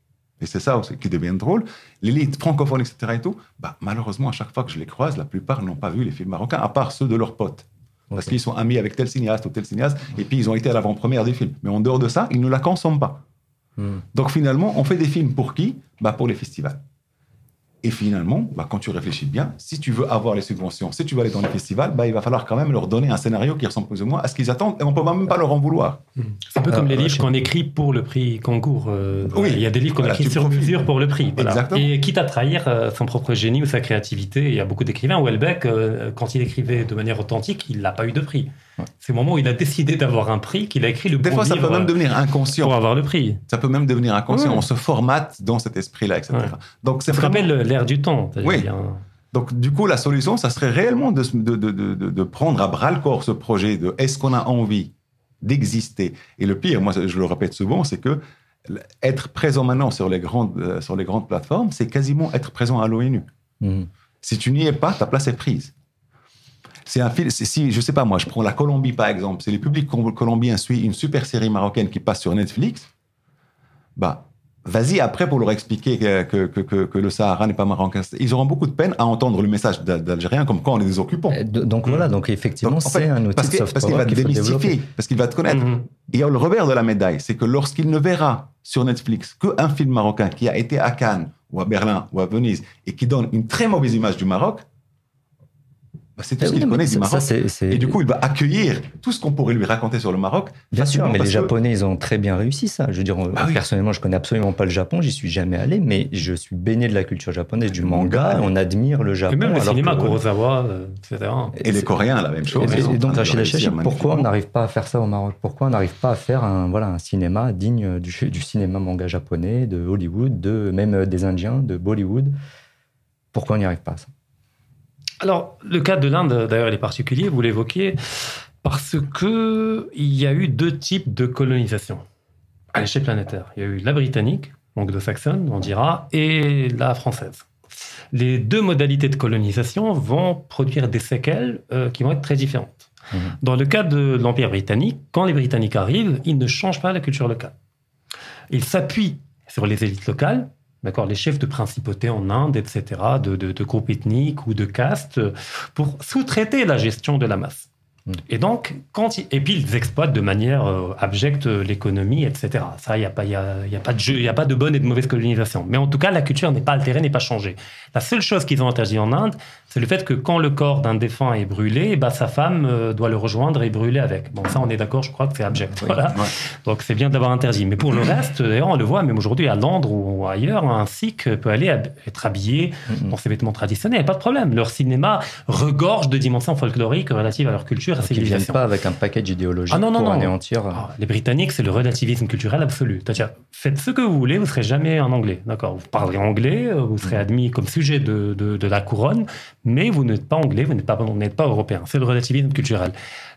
et c'est ça qui devient drôle, l'élite francophone, etc. et tout, bah, malheureusement, à chaque fois que je les croise, la plupart n'ont pas vu les films marocains, à part ceux de leurs potes. Parce qu'ils sont amis avec tel cinéaste ou tel cinéaste, et puis ils ont été à l'avant-première des films. Mais en dehors de ça, ils ne la consomment pas. Hmm. Donc finalement, on fait des films pour qui? Bah, Pour les festivals. Et finalement, bah, quand tu réfléchis bien, si tu veux avoir les subventions, si tu veux aller dans les festivals, bah, il va falloir quand même leur donner un scénario qui ressemble plus ou moins à ce qu'ils attendent, et on peut même pas leur en vouloir. C'est un peu comme Euh, les euh, livres qu'on écrit pour le prix Concours. euh, Oui. Il y a des livres qu'on Voilà, écrit sur profites. mesure pour le prix. voilà. Exactement. Et quitte à trahir euh, son propre génie ou sa créativité, il y a beaucoup d'écrivains. Houellebecq, euh, quand il écrivait de manière authentique, il n'a pas eu de prix. Ouais. C'est au moment où il a décidé d'avoir un prix qu'il a écrit le Des bon fois, ça peut même euh, devenir inconscient. pour avoir le prix. Ça peut même devenir inconscient. Ouais. On se formate dans cet esprit-là, etc. Ouais. Donc, Ça se vraiment- rappelle l'ère du temps. Oui. un- Donc, du coup, la solution, ça serait réellement de, se- de, de, de, de- de prendre à bras le corps ce projet de est-ce qu'on a envie d'exister? Et le pire, moi, je le répète souvent, c'est que être présent maintenant sur les grandes, euh, sur les grandes plateformes, c'est quasiment être présent à l'ONU. Hmm. Si tu n'y es pas, ta place est prise. C'est un film. Si je sais pas moi, je prends la Colombie par exemple. Si le public col- colombien suit une super série marocaine qui passe sur Netflix, bah vas-y après pour leur expliquer que, que, que- que- que le Sahara n'est pas marocain. Ils auront beaucoup de peine à entendre le message d'Al- d'Algériens comme quoi on est des occupants. Euh, Donc voilà, donc effectivement, Donc, en fait, c'est un outil Parce de soft parce qu'il va te démystifier, parce qu'il va te connaître. Mhm. Il y a le revers de la médaille, c'est que lorsqu'il ne verra sur Netflix qu'un film marocain qui a été à Cannes ou à Berlin ou à Venise et qui donne une très mauvaise image du Maroc, bah, c'est tout Eh ce qu'il connaît du Maroc. ça, c'est- c'est- Et du coup, il va accueillir tout ce qu'on pourrait lui raconter sur le Maroc. Bien sûr, mais les que- Japonais, ils ont très bien réussi ça. Je veux dire, Bah oui. personnellement, je connais absolument pas le Japon, j'y suis jamais allé, mais je suis baigné de la culture japonaise, du manga, manga. on admire le Japon. Et même le cinéma, que- Kurosawa, euh, etc. Et les Coréens, la même chose. Et, et donc, Rachid Hachachi, pourquoi on n'arrive pas à faire ça au Maroc? Pourquoi on n'arrive pas à faire un, voilà, un cinéma digne du, du cinéma manga japonais, de Hollywood, de, même euh, des Indiens, de Bollywood? Pourquoi on n'y arrive pas à ça? Alors, le cas de l'Inde, d'ailleurs, il est particulier, vous l'évoquiez, parce que il y a eu deux types de colonisation à l'échelle planétaire. Il y a eu la britannique, anglo-saxonne, on dira, et la française. Les deux modalités de colonisation vont produire des séquelles euh, qui vont être très différentes. Mhm. Dans le cas de l'Empire britannique, quand les Britanniques arrivent, ils ne changent pas la culture locale. Ils s'appuient sur les élites locales, d'accord, les chefs de principauté en Inde, etc., de, de- de groupes ethniques ou de castes, euh, pour sous-traiter la gestion de la masse. Mm. Et donc, quand ils, et puis ils exploitent de manière euh, abjecte euh, l'économie, etc. Ça, il n'y a, pas- y a, y a pas de jeu, il n'y a pas de bonne et de mauvaise colonisation. Mais en tout cas, la culture n'est pas altérée, n'est pas changée. La seule chose qu'ils ont interdit en Inde, c'est le fait que quand le corps d'un défunt est brûlé, bah, sa femme euh, doit le rejoindre et brûler avec. Bon, ça, on est d'accord, je crois que c'est abject. Oui. Voilà. Ouais. Donc c'est bien d'avoir interdit. Mais pour le reste, d'ailleurs, on le voit même aujourd'hui à Londres ou ailleurs, un sikh peut aller être habillé dans ses vêtements traditionnels, pas de problème. Leur cinéma regorge de dimensions folkloriques relatives à leur culture et à Donc, Ils ne viennent pas avec un package idéologique Ah non, non, pour non. anéantir. Ah, les Britanniques, c'est le relativisme culturel absolu. C'est-à-dire, faites ce que vous voulez, vous serez jamais un Anglais. D'accord Vous parlerez anglais, euh, vous serez admis comme sujet de, de, de la couronne, mais vous n'êtes pas anglais, vous n'êtes pas, vous n'êtes pas européen. C'est le relativisme culturel.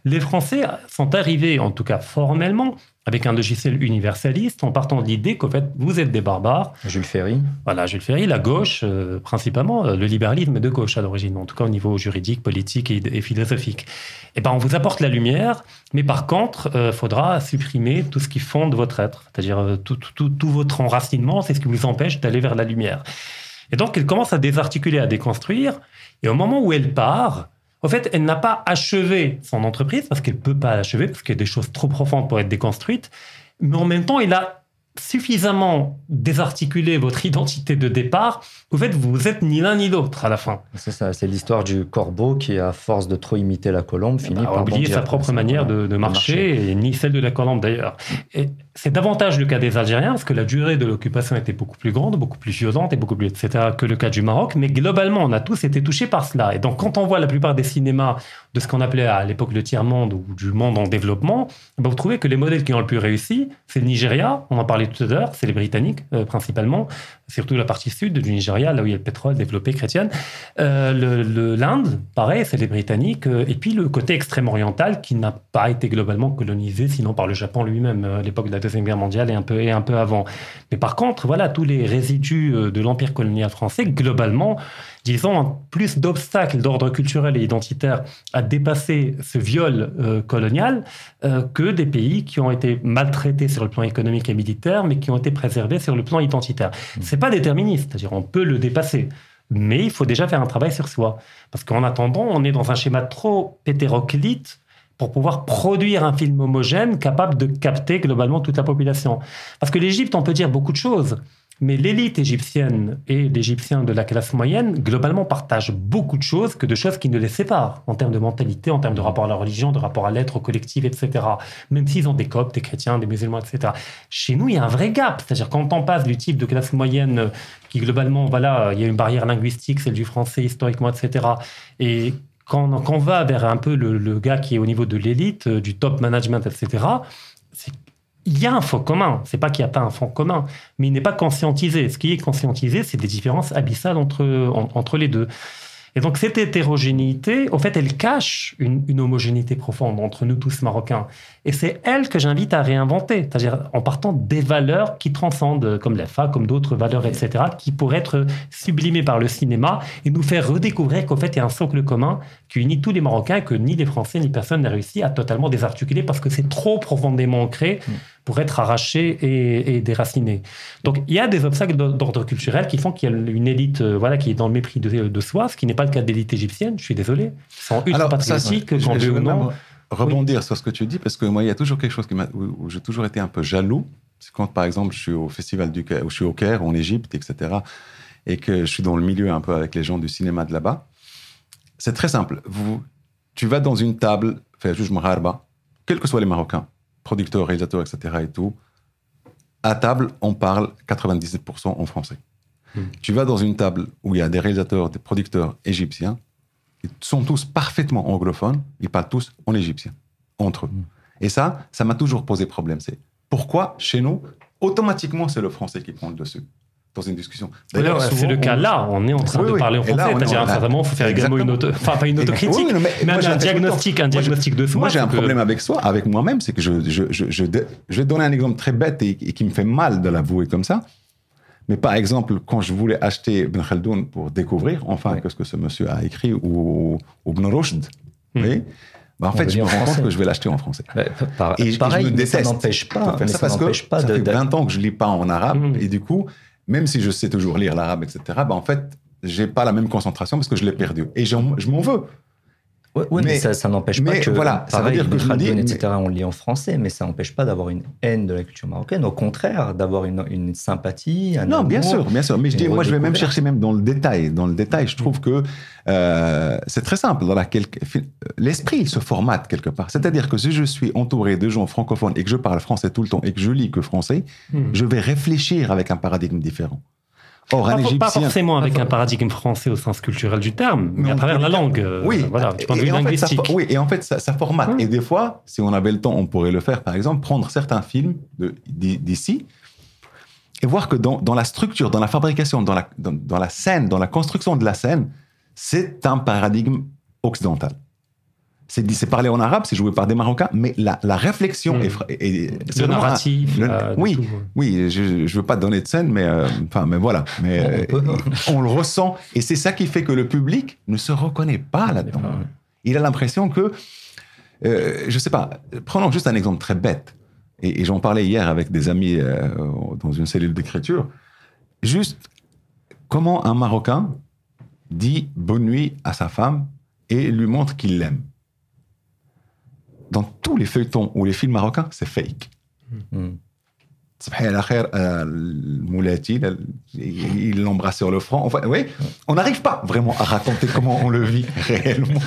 Les Français sont arrivés, en tout cas formellement, avec un logiciel universaliste, en partant de l'idée qu'en fait, vous êtes des barbares. Jules Ferry. Voilà, Jules Ferry, la gauche, euh, principalement, euh, le libéralisme de gauche à l'origine, en tout cas au niveau juridique, politique et, et philosophique. Eh ben, on vous apporte la lumière, mais par contre, il faudra supprimer tout ce qui fonde votre être, c'est-à-dire euh, tout, tout, tout votre enracinement, c'est ce qui vous empêche d'aller vers la lumière. Et donc, elle commence à désarticuler, à déconstruire, et au moment où elle part, en fait, elle n'a pas achevé son entreprise, parce qu'elle ne peut pas l'achever, parce qu'il y a des choses trop profondes pour être déconstruites, mais en même temps, il a suffisamment désarticuler votre identité de départ, vous fait, vous êtes ni l'un ni l'autre à la fin. C'est ça, c'est l'histoire du corbeau qui, à force de trop imiter la colombe, finit bah, par oublier sa propre manière de, marcher, et ni celle de la colombe d'ailleurs. Et c'est davantage le cas des Algériens, parce que la durée de l'occupation était beaucoup plus grande, beaucoup plus violente et beaucoup plus, etc., que le cas du Maroc. Mais globalement, on a tous été touchés par cela. Et donc, quand on voit la plupart des cinémas de ce qu'on appelait à l'époque le tiers-monde ou du monde en développement, bah, vous trouvez que les modèles qui ont le plus réussi, c'est le Nigeria, on en parlait c'est les Britanniques euh, principalement, surtout la partie sud du Nigeria, là où il y a le pétrole développé chrétienne. Euh, L'Inde, pareil, c'est les Britanniques. Euh, et puis le côté extrême oriental qui n'a pas été globalement colonisé, sinon par le Japon lui-même à l'époque de la Deuxième Guerre mondiale et un, peu, et un peu avant. Mais par contre, voilà, tous les résidus de l'Empire colonial français, globalement, disons, plus d'obstacles d'ordre culturel et identitaire à dépasser ce viol euh, colonial euh, que des pays qui ont été maltraités sur le plan économique et militaire, mais qui ont été préservés sur le plan identitaire. Mmh. Pas déterministe, c'est-à-dire on peut le dépasser. Mais il faut déjà faire un travail sur soi. Parce qu'en attendant, on est dans un schéma trop hétéroclite pour pouvoir produire un film homogène capable de capter globalement toute la population. Parce que l'Égypte, on peut dire beaucoup de choses. Mais l'élite égyptienne et l'Égyptien de la classe moyenne, globalement, partagent beaucoup de choses que de choses qui ne les séparent, en termes de mentalité, en termes de rapport à la religion, de rapport à l'être collectif, etc. Même s'ils ont des coptes, des chrétiens, des musulmans, etc. Chez nous, il y a un vrai gap. C'est-à-dire, quand on passe du type de classe moyenne qui, globalement, voilà, il y a une barrière linguistique, celle du français historiquement, etc. Et quand, on va vers un peu le, le gars qui est au niveau de l'élite, du top management, etc., c'est il y a un fond commun. C'est pas qu'il n'y a pas un fond commun, mais il n'est pas conscientisé. Ce qui est conscientisé, c'est des différences abyssales entre, entre les deux. Et donc cette hétérogénéité, au fait, elle cache une, homogénéité profonde entre nous tous Marocains. Et c'est elle que j'invite à réinventer, c'est-à-dire en partant des valeurs qui transcendent, comme la fa, comme d'autres valeurs, etc., qui pourraient être sublimées par le cinéma et nous faire redécouvrir qu'au fait, il y a un socle commun qui unit tous les Marocains, que ni les Français ni personne n'a réussi à totalement désarticuler parce que c'est trop profondément ancré. Mm pour être arraché et, déraciné. Donc il y a des obstacles d'ordre culturel qui font qu'il y a une élite euh, voilà, qui est dans le mépris de, soi, ce qui n'est pas le cas de l'élite égyptienne, je suis désolé. Sans ultra patriotique, quand je, non. Rebondir sur ce que tu dis, parce que moi, il y a toujours quelque chose qui où, j'ai toujours été un peu jaloux. C'est quand, par exemple, je suis au festival du Caire, où je suis au Caire, en Égypte, etc., et que je suis dans le milieu un peu avec les gens du cinéma de là-bas. C'est très simple. Vous, tu vas dans une table, fais juste quels que soient les Marocains, producteurs, réalisateurs, etc. et tout, à table, on parle 97% en français. Hmm. Tu vas dans une table où il y a des réalisateurs, des producteurs égyptiens, ils sont tous parfaitement anglophones, ils parlent tous en égyptien, entre eux. Hmm. Et ça, ça m'a toujours posé problème. C'est pourquoi, chez nous, automatiquement, c'est le français qui prend le dessus dans une discussion. c'est le cas là, on est en train de parler en français. C'est-à-dire, un certain moment, il faut faire également une auto, enfin pas une autocritique, mais, un, diagnostic, un diagnostic de soi. Moi, j'ai un problème avec soi, avec moi-même, c'est que je, je, je, je, vais donner un exemple très bête et, qui me fait mal de l'avouer comme ça. Mais par exemple, quand je voulais acheter Ibn Khaldoun pour découvrir, enfin, qu'est-ce que ce monsieur a écrit, ou, ou Ibn Rushd, hmm. bah en fait, je me rends compte que je vais l'acheter en français. et, pareil, je ça n'empêche pas. ça parce que ça fait 20 ans que je lis pas en arabe, hmm. et du coup, même si je sais toujours lire l'arabe, etc., bah, en fait, j'ai pas la même concentration parce que je l'ai perdu. Et je m'en veux. Oui, mais, ça, n'empêche pas que, voilà, ça veut dire que je dis, etc., on lit en français, mais ça n'empêche pas d'avoir une haine de la culture marocaine. Au contraire, d'avoir une, une, sympathie, un Non, bien sûr, bien sûr. Mais je dis, moi, je vais même chercher même dans le détail. Dans le détail, je trouve que euh, c'est très simple. L'esprit se formate quelque part. C'est-à-dire que si je suis entouré de gens francophones et que je parle français tout le temps et que je lis que français, hmm. je vais réfléchir avec un paradigme différent. Or, un pas, pas forcément avec un paradigme français au sens culturel du terme, mais, à travers la langue. Euh, oui, voilà, du point de vue linguistique. oui, et en fait, ça, formate. Et des fois, si on avait le temps, on pourrait le faire, par exemple, prendre certains films d'ici et voir que dans, la structure, dans la fabrication, dans la, dans la scène, dans la construction de la scène, c'est un paradigme occidental c'est parlé en arabe, c'est joué par des Marocains, mais la, réflexion est, est, le narratif. oui, oui, je ne veux pas donner de scène, mais euh, mais voilà, mais on, euh, on, le ressent, et c'est ça qui fait que le public ne se reconnaît pas là-dedans. Il a l'impression que, euh, je sais pas, prenons juste un exemple très bête, et, j'en parlais hier avec des amis euh, dans une cellule d'écriture, juste comment un Marocain dit bonne nuit à sa femme et lui montre qu'il l'aime? Dans tous les feuilletons ou les films marocains, c'est fake. Hmm. euh, Moulati, il l'embrasse sur le front. Enfin, oui, on n'arrive pas vraiment à raconter comment on le vit réellement.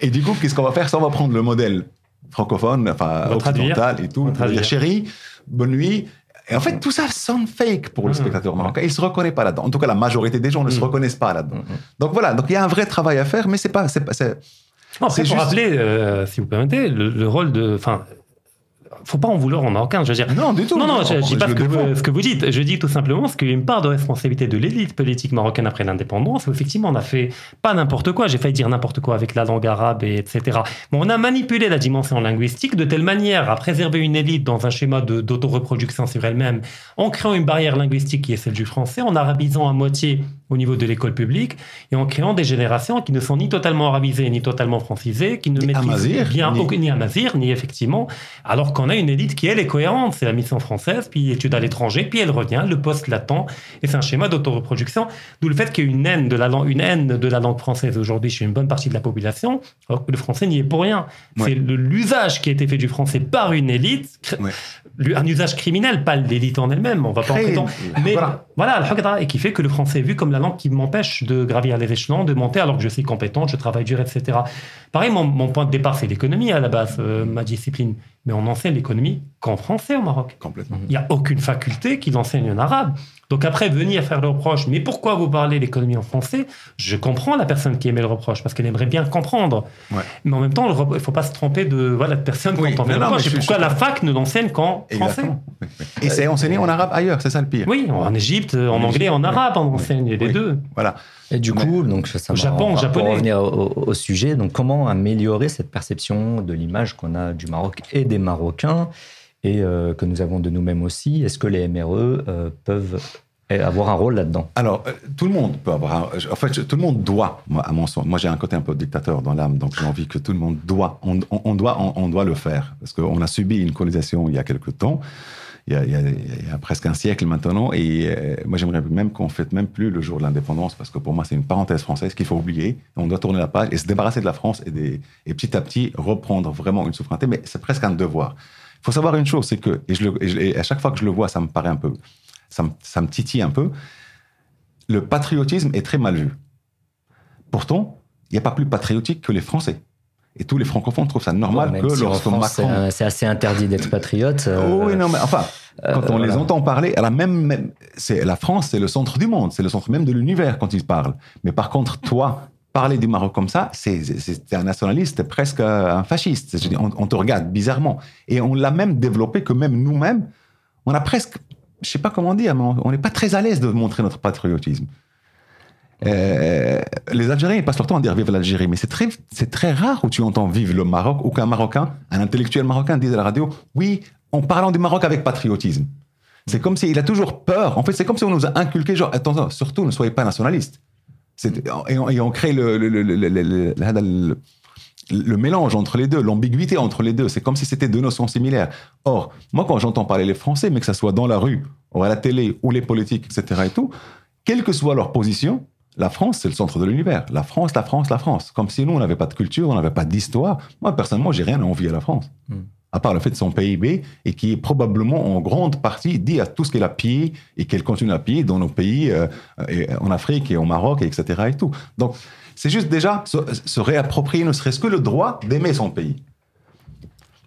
Et du coup, qu'est-ce qu'on va faire? Ça, on va prendre le modèle francophone, enfin occidental et tout. On va dire chérie, bonne nuit. Et en fait, tout ça sonne fake pour le ah. spectateur marocain. Il se reconnaît pas là-dedans. En tout cas, la majorité des gens ne se mm. reconnaissent pas là-dedans. Mm, mm. Donc voilà. Donc il y a un vrai travail à faire, mais c'est pas, c'est pas, c'est. pour rappeler, euh, si vous permettez, le, le rôle de, enfin, faut pas en vouloir en Marocain. Je veux dire. Non, du tout. Non, non, je, ne dis pas ce que, vous, dites. Je dis tout simplement ce qu'il y a une part de responsabilité de l'élite politique marocaine après l'indépendance, effectivement on a fait pas n'importe quoi. J'ai failli dire n'importe quoi avec la langue arabe, et etc. Mais on a manipulé la dimension linguistique de telle manière à préserver une élite dans un schéma d'autoreproduction sur elle-même, en créant une barrière linguistique qui est celle du français, en arabisant à moitié au niveau de l'école publique et en créant des générations qui ne sont ni totalement arabisées ni totalement francisées, qui ne maîtrisent bien ni... ni amazir ni effectivement, alors qu'on a une élite qui elle est cohérente, c'est la mission française, puis étude à l'étranger, puis elle revient, le poste l'attend et c'est un schéma d'autoreproduction. D'où le fait qu'il y ait une haine de la langue, une haine de la langue française aujourd'hui chez une bonne partie de la population, alors que le français n'y est pour rien. C'est l'usage qui a été fait du français par une élite un usage criminel, pas l'élite en elle-même, on va pas en temps. Mais voilà, voilà et qui fait que le français est vu comme la langue qui m'empêche de gravir les échelons, de monter alors que je suis compétent, je travaille dur, etc. Pareil, mon, point de départ, c'est l'économie à la base, euh, ma discipline. Mais on enseigne l'économie qu'en français au Maroc. Complètement. Il n'y a aucune faculté qui l'enseigne en arabe. Donc après, venir faire le reproche, mais pourquoi vous parlez l'économie en français? Je comprends la personne qui émet le reproche, parce qu'elle aimerait bien comprendre. Mais en même temps, il ne faut pas se tromper de, voilà, de personne oui, quand on fait le reproche. pourquoi la fac ne l'enseigne qu'en français? Et c'est enseigné en arabe ailleurs, c'est ça le pire. Oui, en Égypte, en, anglais, en arabe, on enseigne les deux. Voilà. Et du coup, donc ça au Japon, japonais. Pour revenir au, sujet, donc comment améliorer cette perception de l'image qu'on a du Maroc et des Marocains? Et euh, que nous avons de nous-mêmes aussi Est-ce que les MRE euh, peuvent avoir un rôle là-dedans? Alors, euh, tout le monde peut avoir. Un, en fait, tout le monde doit, moi, à mon sens. Moi, j'ai un côté un peu dictateur dans l'âme, donc j'ai envie que tout le monde doit. On, doit, on, doit le faire parce qu'on a subi une colonisation il y a quelque temps il y, a, presque un siècle maintenant. Et moi, j'aimerais même qu'on fête même plus le jour de l'indépendance, parce que pour moi, c'est une parenthèse française qu'il faut oublier. On doit tourner la page et se débarrasser de la France et, et petit à petit reprendre vraiment une souveraineté. Mais c'est presque un devoir. Il faut savoir une chose, c'est que, et, je le, à chaque fois que je le vois, ça me paraît un peu, ça me, ça me titille un peu, le patriotisme est très mal vu. Pourtant, il n'y a pas plus patriotique que les Français. Et tous les francophones trouvent ça normal que si lorsque Macron... C'est assez interdit d'être patriote. Euh, oui, non, mais enfin, quand on les entend parler, la même, c'est la France, c'est le centre du monde, c'est le centre même de l'univers quand ils parlent. Mais par contre, toi, parler du Maroc comme ça, c'est un nationaliste, presque un fasciste. On, te regarde bizarrement. Et on l'a même développé que même nous-mêmes, on a presque, je sais pas comment dire, mais on n'est pas très à l'aise de montrer notre patriotisme. Euh, les Algériens, ils passent leur temps à dire vive l'Algérie, mais c'est très, c'est très rare où tu entends vive le Maroc ou qu'un Marocain, un intellectuel marocain dise à la radio, oui, en parlant du Maroc avec patriotisme. C'est comme s'il a toujours peur. En fait, c'est comme si on nous a inculqué, genre, attention, surtout, ne soyez pas nationaliste. Et on, et on crée le, le, mélange entre les deux, l'ambiguïté entre les deux. C'est comme si c'était deux notions similaires. Or, moi, quand j'entends parler les Français, mais que ça soit dans la rue, ou à la télé, ou les politiques, etc. et tout, quelle que soit leur position, la France, c'est le centre de l'univers. La France, la France, la France. Comme si nous, on n'avait pas de culture, on n'avait pas d'histoire. Moi, personnellement, j'ai rien à envier à la France. Hmm. À part le fait de son PIB et qui est probablement en grande partie dit à tout ce qu'elle a pillé et qu'elle continue à piller dans nos pays, euh, en Afrique et au Maroc, etc. Et tout. Donc, c'est juste déjà se, réapproprier ne serait-ce que le droit d'aimer son pays.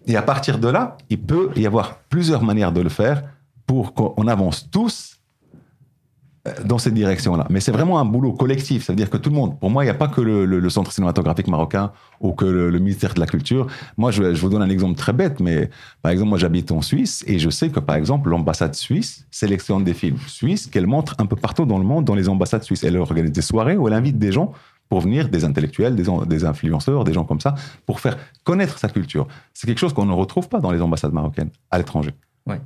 Et à partir de là, il peut y avoir plusieurs manières de le faire pour qu'on avance tous dans cette direction-là. Mais c'est vraiment un boulot collectif. Ça veut dire que tout le monde, pour moi, il n'y a pas que le, centre cinématographique marocain ou que le, ministère de la Culture. Moi, je, vous donne un exemple très bête, mais par exemple, moi, j'habite en Suisse et je sais que, par exemple, l'ambassade suisse sélectionne des films suisses qu'elle montre un peu partout dans le monde, dans les ambassades suisses. Elle organise des soirées où elle invite des gens pour venir, des intellectuels, des, des influenceurs, des gens comme ça, pour faire connaître sa culture. C'est quelque chose qu'on ne retrouve pas dans les ambassades marocaines à l'étranger. Ouais.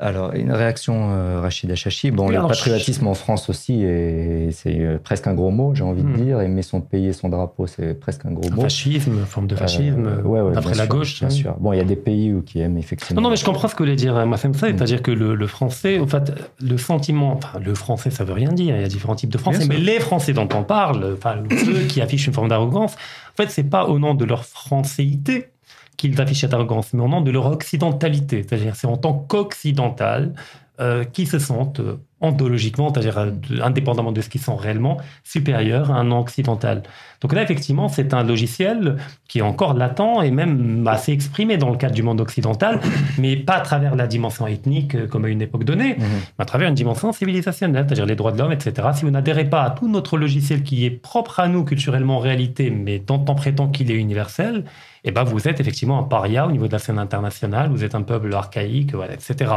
Alors, une réaction, euh, Rachid Achachi. Bon, le patriotisme en France aussi, c'est euh, presque un gros mot, j'ai envie de hmm. dire. Aimer son pays et son drapeau, c'est presque un gros mot. Fascisme, forme de fascisme, euh, après la gauche. Bien sûr. Bon, il y a des pays où qui aiment effectivement. Non, non, mais je comprends ce que vous voulez dire, ça. Hmm. C'est-à-dire que le, français, en fait, le sentiment, enfin, le français, ça veut rien dire. Il y a différents types de français, mais les français dont on parle, enfin, ceux qui affichent une forme d'arrogance, en fait, c'est pas au nom de leur françaïté qu'ils affichent cette arrogance, mais au nom de leur occidentalité. C'est-à-dire, c'est en tant qu'occidental euh, qui se sentent euh, ontologiquement, c'est-à-dire euh, indépendamment de ce qu'ils sont réellement, supérieurs à un occidental. Donc là, effectivement, c'est un logiciel qui est encore latent et même assez exprimé dans le cadre du monde occidental, mais pas à travers la dimension ethnique comme à une époque donnée, mhm. mais à travers une dimension civilisationnelle, c'est-à-dire les droits de l'homme, etc. Si vous n'adhérez pas à tout notre logiciel qui est propre à nous culturellement en réalité, mais dont on prétend qu'il est universel, eh ben vous êtes effectivement un paria au niveau de la scène internationale, vous êtes un peuple archaïque, voilà, etc.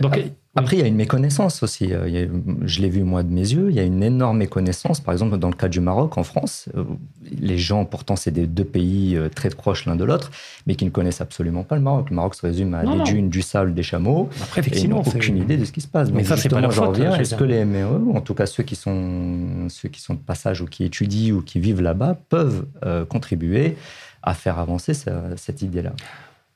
Donc, après, il y a une méconnaissance aussi. Euh, je l'ai vu moi de mes yeux. Il y a une énorme méconnaissance. Par exemple, dans le cas du Maroc, en France, euh, les gens, pourtant, c'est des deux pays euh, très proches l'un de l'autre, mais qui ne connaissent absolument pas le Maroc. Le Maroc se résume à des dunes, du sable, des chameaux. Après, effectivement, et aucune idée de ce qui se passe. Mais ça, c'est pas leur faute. Est-ce que les MRE, ou en tout cas ceux qui sont ceux qui sont de passage ou qui étudient ou qui vivent là-bas, peuvent contribuer à faire avancer cette idée-là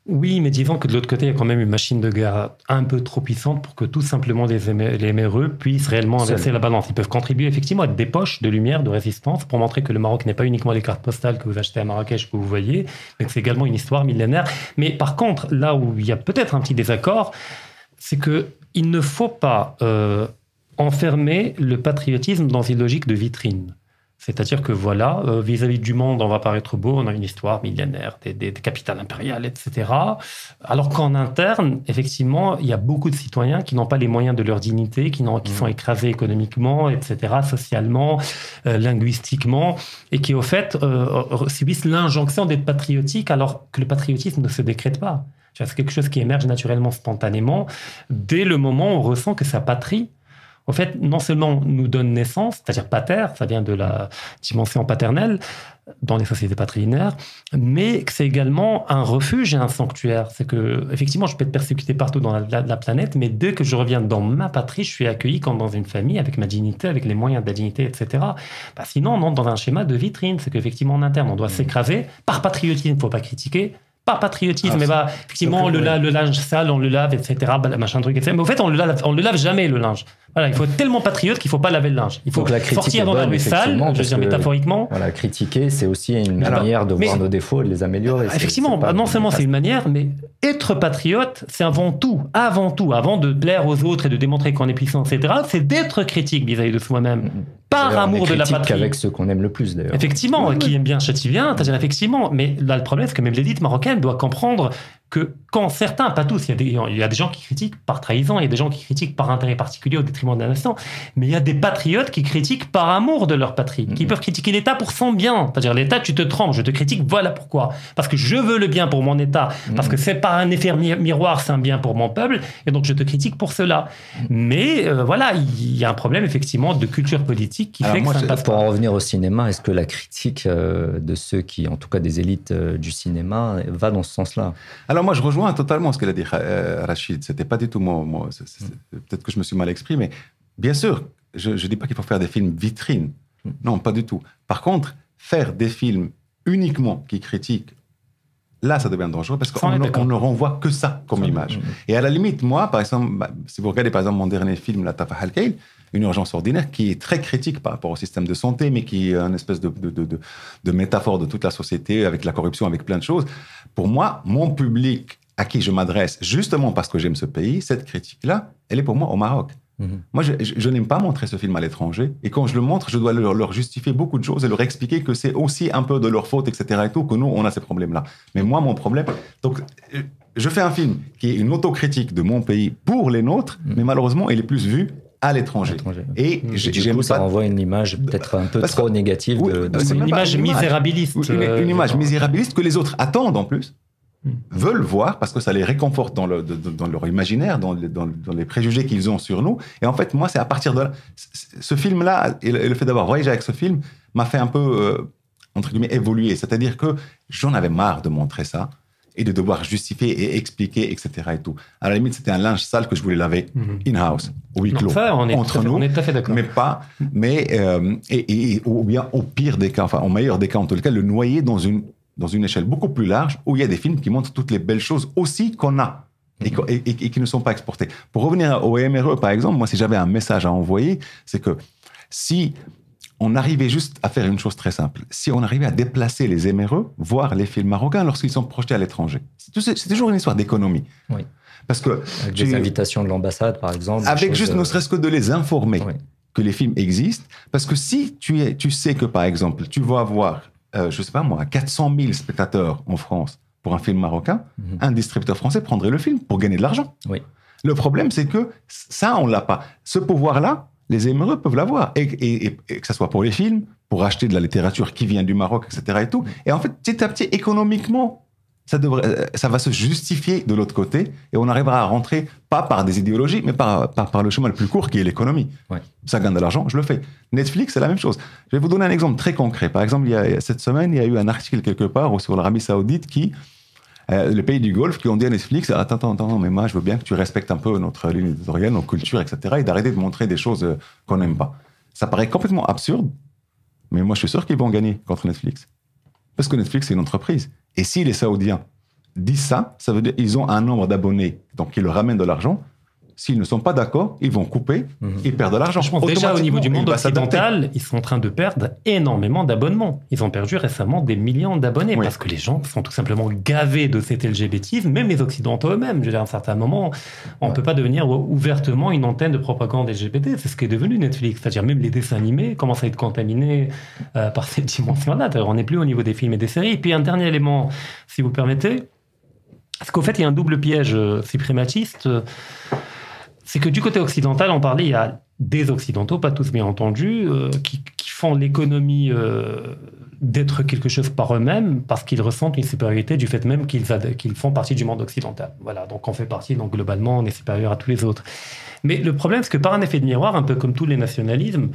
oui, mais disons que de l'autre côté, il y a quand même une machine de guerre un peu trop puissante pour que tout simplement les, les MRE puissent réellement inverser la balance. Ils peuvent contribuer effectivement à des poches de lumière, de résistance, pour montrer que le Maroc n'est pas uniquement les cartes postales que vous achetez à Marrakech que vous voyez, mais que c'est également une histoire millénaire. Mais par contre, là où il y a peut-être un petit désaccord, c'est qu'il ne faut pas euh, enfermer le patriotisme dans une logique de vitrine. C'est-à-dire que voilà, euh, vis-à-vis du monde, on va paraître beau, on a une histoire millénaire, des, capitales impériales, etc. Alors qu'en interne, effectivement, il y a beaucoup de citoyens qui n'ont pas les moyens de leur dignité, qui, qui sont mmh. écrasés économiquement, etc., socialement, euh, linguistiquement, et qui, au fait, euh, subissent l'injonction d'être patriotiques alors que le patriotisme ne se décrète pas. C'est quelque chose qui émerge naturellement, spontanément, dès le moment où on ressent que sa patrie en fait, non seulement nous donne naissance, c'est-à-dire pater, ça vient de la dimension paternelle dans les sociétés patrilinéaires, mais c'est également un refuge et un sanctuaire. C'est que, effectivement, je peux être persécuté partout dans la, planète, mais dès que je reviens dans ma patrie, je suis accueilli comme dans une famille, avec ma dignité, avec les moyens de la dignité, etc. Bah, sinon, on entre dans un schéma de vitrine. C'est qu'effectivement, en interne, on doit s'écraser. Par patriotisme, il ne faut pas critiquer par patriotisme, mais bah, effectivement, le, le, linge sale, on le lave, etc., bah, machin truc, etc. Mais au fait, on le lave, on le lave jamais, le linge. Voilà, il faut être tellement patriote qu'il faut pas laver le linge. Il faut la sortir dans la rue sale, je veux dire métaphoriquement. Voilà, critiquer, c'est aussi une manière de voir nos défauts et de les améliorer. Effectivement, non seulement c'est une manière, mais être patriote, c'est avant tout, avant tout, avant de plaire aux autres et de démontrer qu'on est puissant, etc., c'est d'être critique vis-à-vis de soi-même. Par amour de la patrie. avec ceux qu'on aime le plus, d'ailleurs. Effectivement, qui aime bien Chativien, c'est-à-dire effectivement. Mais là, le problème, c'est que même l'élite marocaine doit comprendre que quand certains, pas tous, il y, a des, il y, a des, gens qui critiquent par trahison, il y a des gens qui critiquent par intérêt particulier au détriment de la nation, mais il y a des patriotes qui critiquent par amour de leur patrie, qui mm-hmm. peuvent critiquer l'État pour son bien. C'est-à-dire, l'État, tu te trompes, je te critique, voilà pourquoi. Parce que je veux le bien pour mon État, parce que mm-hmm. c'est pas un effet miroir, c'est un bien pour mon peuple, et donc je te critique pour cela. Mm-hmm. Mais euh, voilà, il y a un problème effectivement de culture politique qui fait que ça passe Pour en revenir au cinéma, est-ce que la critique euh, de ceux qui, en tout cas des élites euh, du cinéma, va dans ce sens-là? Alors moi, je rejoins totalement ce qu'elle a dit euh, Rachid. C'était pas du tout moi. moi Peut-être que je me suis mal exprimé. Bien sûr, je ne dis pas qu'il faut faire des films vitrines. Non, pas du tout. Par contre, faire des films uniquement qui critiquent, là, ça devient dangereux parce qu'on ne renvoie que ça comme image. Et à la limite, moi, par exemple, bah, si vous regardez par exemple mon dernier film, La Tafa Halkeil, une urgence ordinaire qui est très critique par rapport au système de santé, mais qui est une espèce de, de, de, de métaphore de toute la société, avec la corruption, avec plein de choses. Pour moi, mon public à qui je m'adresse, justement parce que j'aime ce pays, cette critique-là, elle est pour moi au Maroc. Mhm. Moi, je, n'aime pas montrer ce film à l'étranger. Et quand je le montre, je dois leur, justifier beaucoup de choses et leur expliquer que c'est aussi un peu de leur faute, etc. Et tout, que nous, on a ces problèmes-là. Mais moi, mon problème. Donc, je fais un film qui est une autocritique de mon pays pour les nôtres, mhm. mais malheureusement, il est plus vu à l'étranger. Et du coup, ça renvoie une image peut-être un peu trop négative. de, une image misérabiliste. Une, une euh, image misérabiliste que les autres attendent en plus veulent voir parce que ça les réconforte dans, le, dans leur imaginaire, dans, dans, les préjugés qu'ils ont sur nous. Et en fait, moi, c'est à partir de là. Ce film-là, et le fait d'avoir voyagé avec ce film, m'a fait un peu, euh, entre guillemets, évoluer. C'est-à-dire que j'en avais marre de montrer ça et de devoir justifier et expliquer, etc. Et tout. À la limite, c'était un linge sale que je voulais laver mhm. in-house, au huis clos, entre nous. On est tout à fait d'accord. Mais pas, mais, euh, et, et, ou bien au pire des cas, enfin, au meilleur des cas, en tout cas, le noyer dans une dans une échelle beaucoup plus large, où il y a des films qui montrent toutes les belles choses aussi qu'on a. Et, et, qui ne sont pas exportés. Pour revenir au MRE, par exemple, moi, si j'avais un message à envoyer, c'est que si on arrivait juste à faire une chose très simple. Si on arrivait à déplacer les éméreux, voir les films marocains lorsqu'ils sont projetés à l'étranger. C'est toujours une histoire d'économie. Oui. Parce que avec des invitations de l'ambassade, par exemple. Avec juste, ne serait-ce que de les informer que les films existent. Parce que si tu, es, tu sais que, par exemple, tu vas avoir, euh, je sais pas moi, 400 000 spectateurs en France pour un film marocain, mhm. un distributeur français prendrait le film pour gagner de l'argent. Oui. Le problème, c'est que ça, on l'a pas. Ce pouvoir-là, les émeraudes peuvent l'avoir. Et, que ce soit pour les films, pour acheter de la littérature qui vient du Maroc, etc. Et, tout. et en fait, petit à petit, économiquement, ça, devrait, ça va se justifier de l'autre côté et on arrivera à rentrer, pas par des idéologies, mais par, par, le chemin le plus court qui est l'économie. Ça gagne de l'argent, je le fais. Netflix, c'est la même chose. Je vais vous donner un exemple très concret. Par exemple, il y a, cette semaine, il y a eu un article quelque part sur l'Arabie Saoudite qui euh, les pays du Golfe qui ont dit à Netflix Attends, attends, attends, mais moi, je veux bien que tu respectes un peu notre ligne éditoriale, nos cultures, etc., et d'arrêter de montrer des choses euh, qu'on n'aime pas. Ça paraît complètement absurde, mais moi, je suis sûr qu'ils vont gagner contre Netflix. Parce que Netflix, c'est une entreprise. Et si les Saoudiens disent ça, ça veut dire qu'ils ont un nombre d'abonnés, donc ils leur ramènent de l'argent, S'ils ne sont pas d'accord, ils vont couper, mhm. ils perdent de l'argent. Je pense déjà au niveau du monde occidental, ils sont en train de perdre énormément d'abonnements. Ils ont perdu récemment des millions d'abonnés parce que les gens sont tout simplement gavés de cet LGBT, même les occidentaux eux-mêmes. Je veux dire, à un certain moment, on ne peut pas devenir ouvertement une antenne de propagande LGBT. C'est ce qui est devenu Netflix. C'est-à-dire même les dessins animés commencent à être contaminés euh, par cette dimension-là. On n'est plus au niveau des films et des séries. Et puis un dernier élément, si vous permettez, parce qu'au fait, il y a un double piège euh, suprématiste c'est que du côté occidental, on parlait, il y a des occidentaux, pas tous bien entendu, euh, qui, font l'économie euh, d'être quelque chose par eux-mêmes parce qu'ils ressentent une supériorité du fait même qu'ils font partie du monde occidental. Voilà, donc on fait partie, donc globalement, on est supérieur à tous les autres. Mais le problème, c'est que par un effet de miroir, un peu comme tous les nationalismes,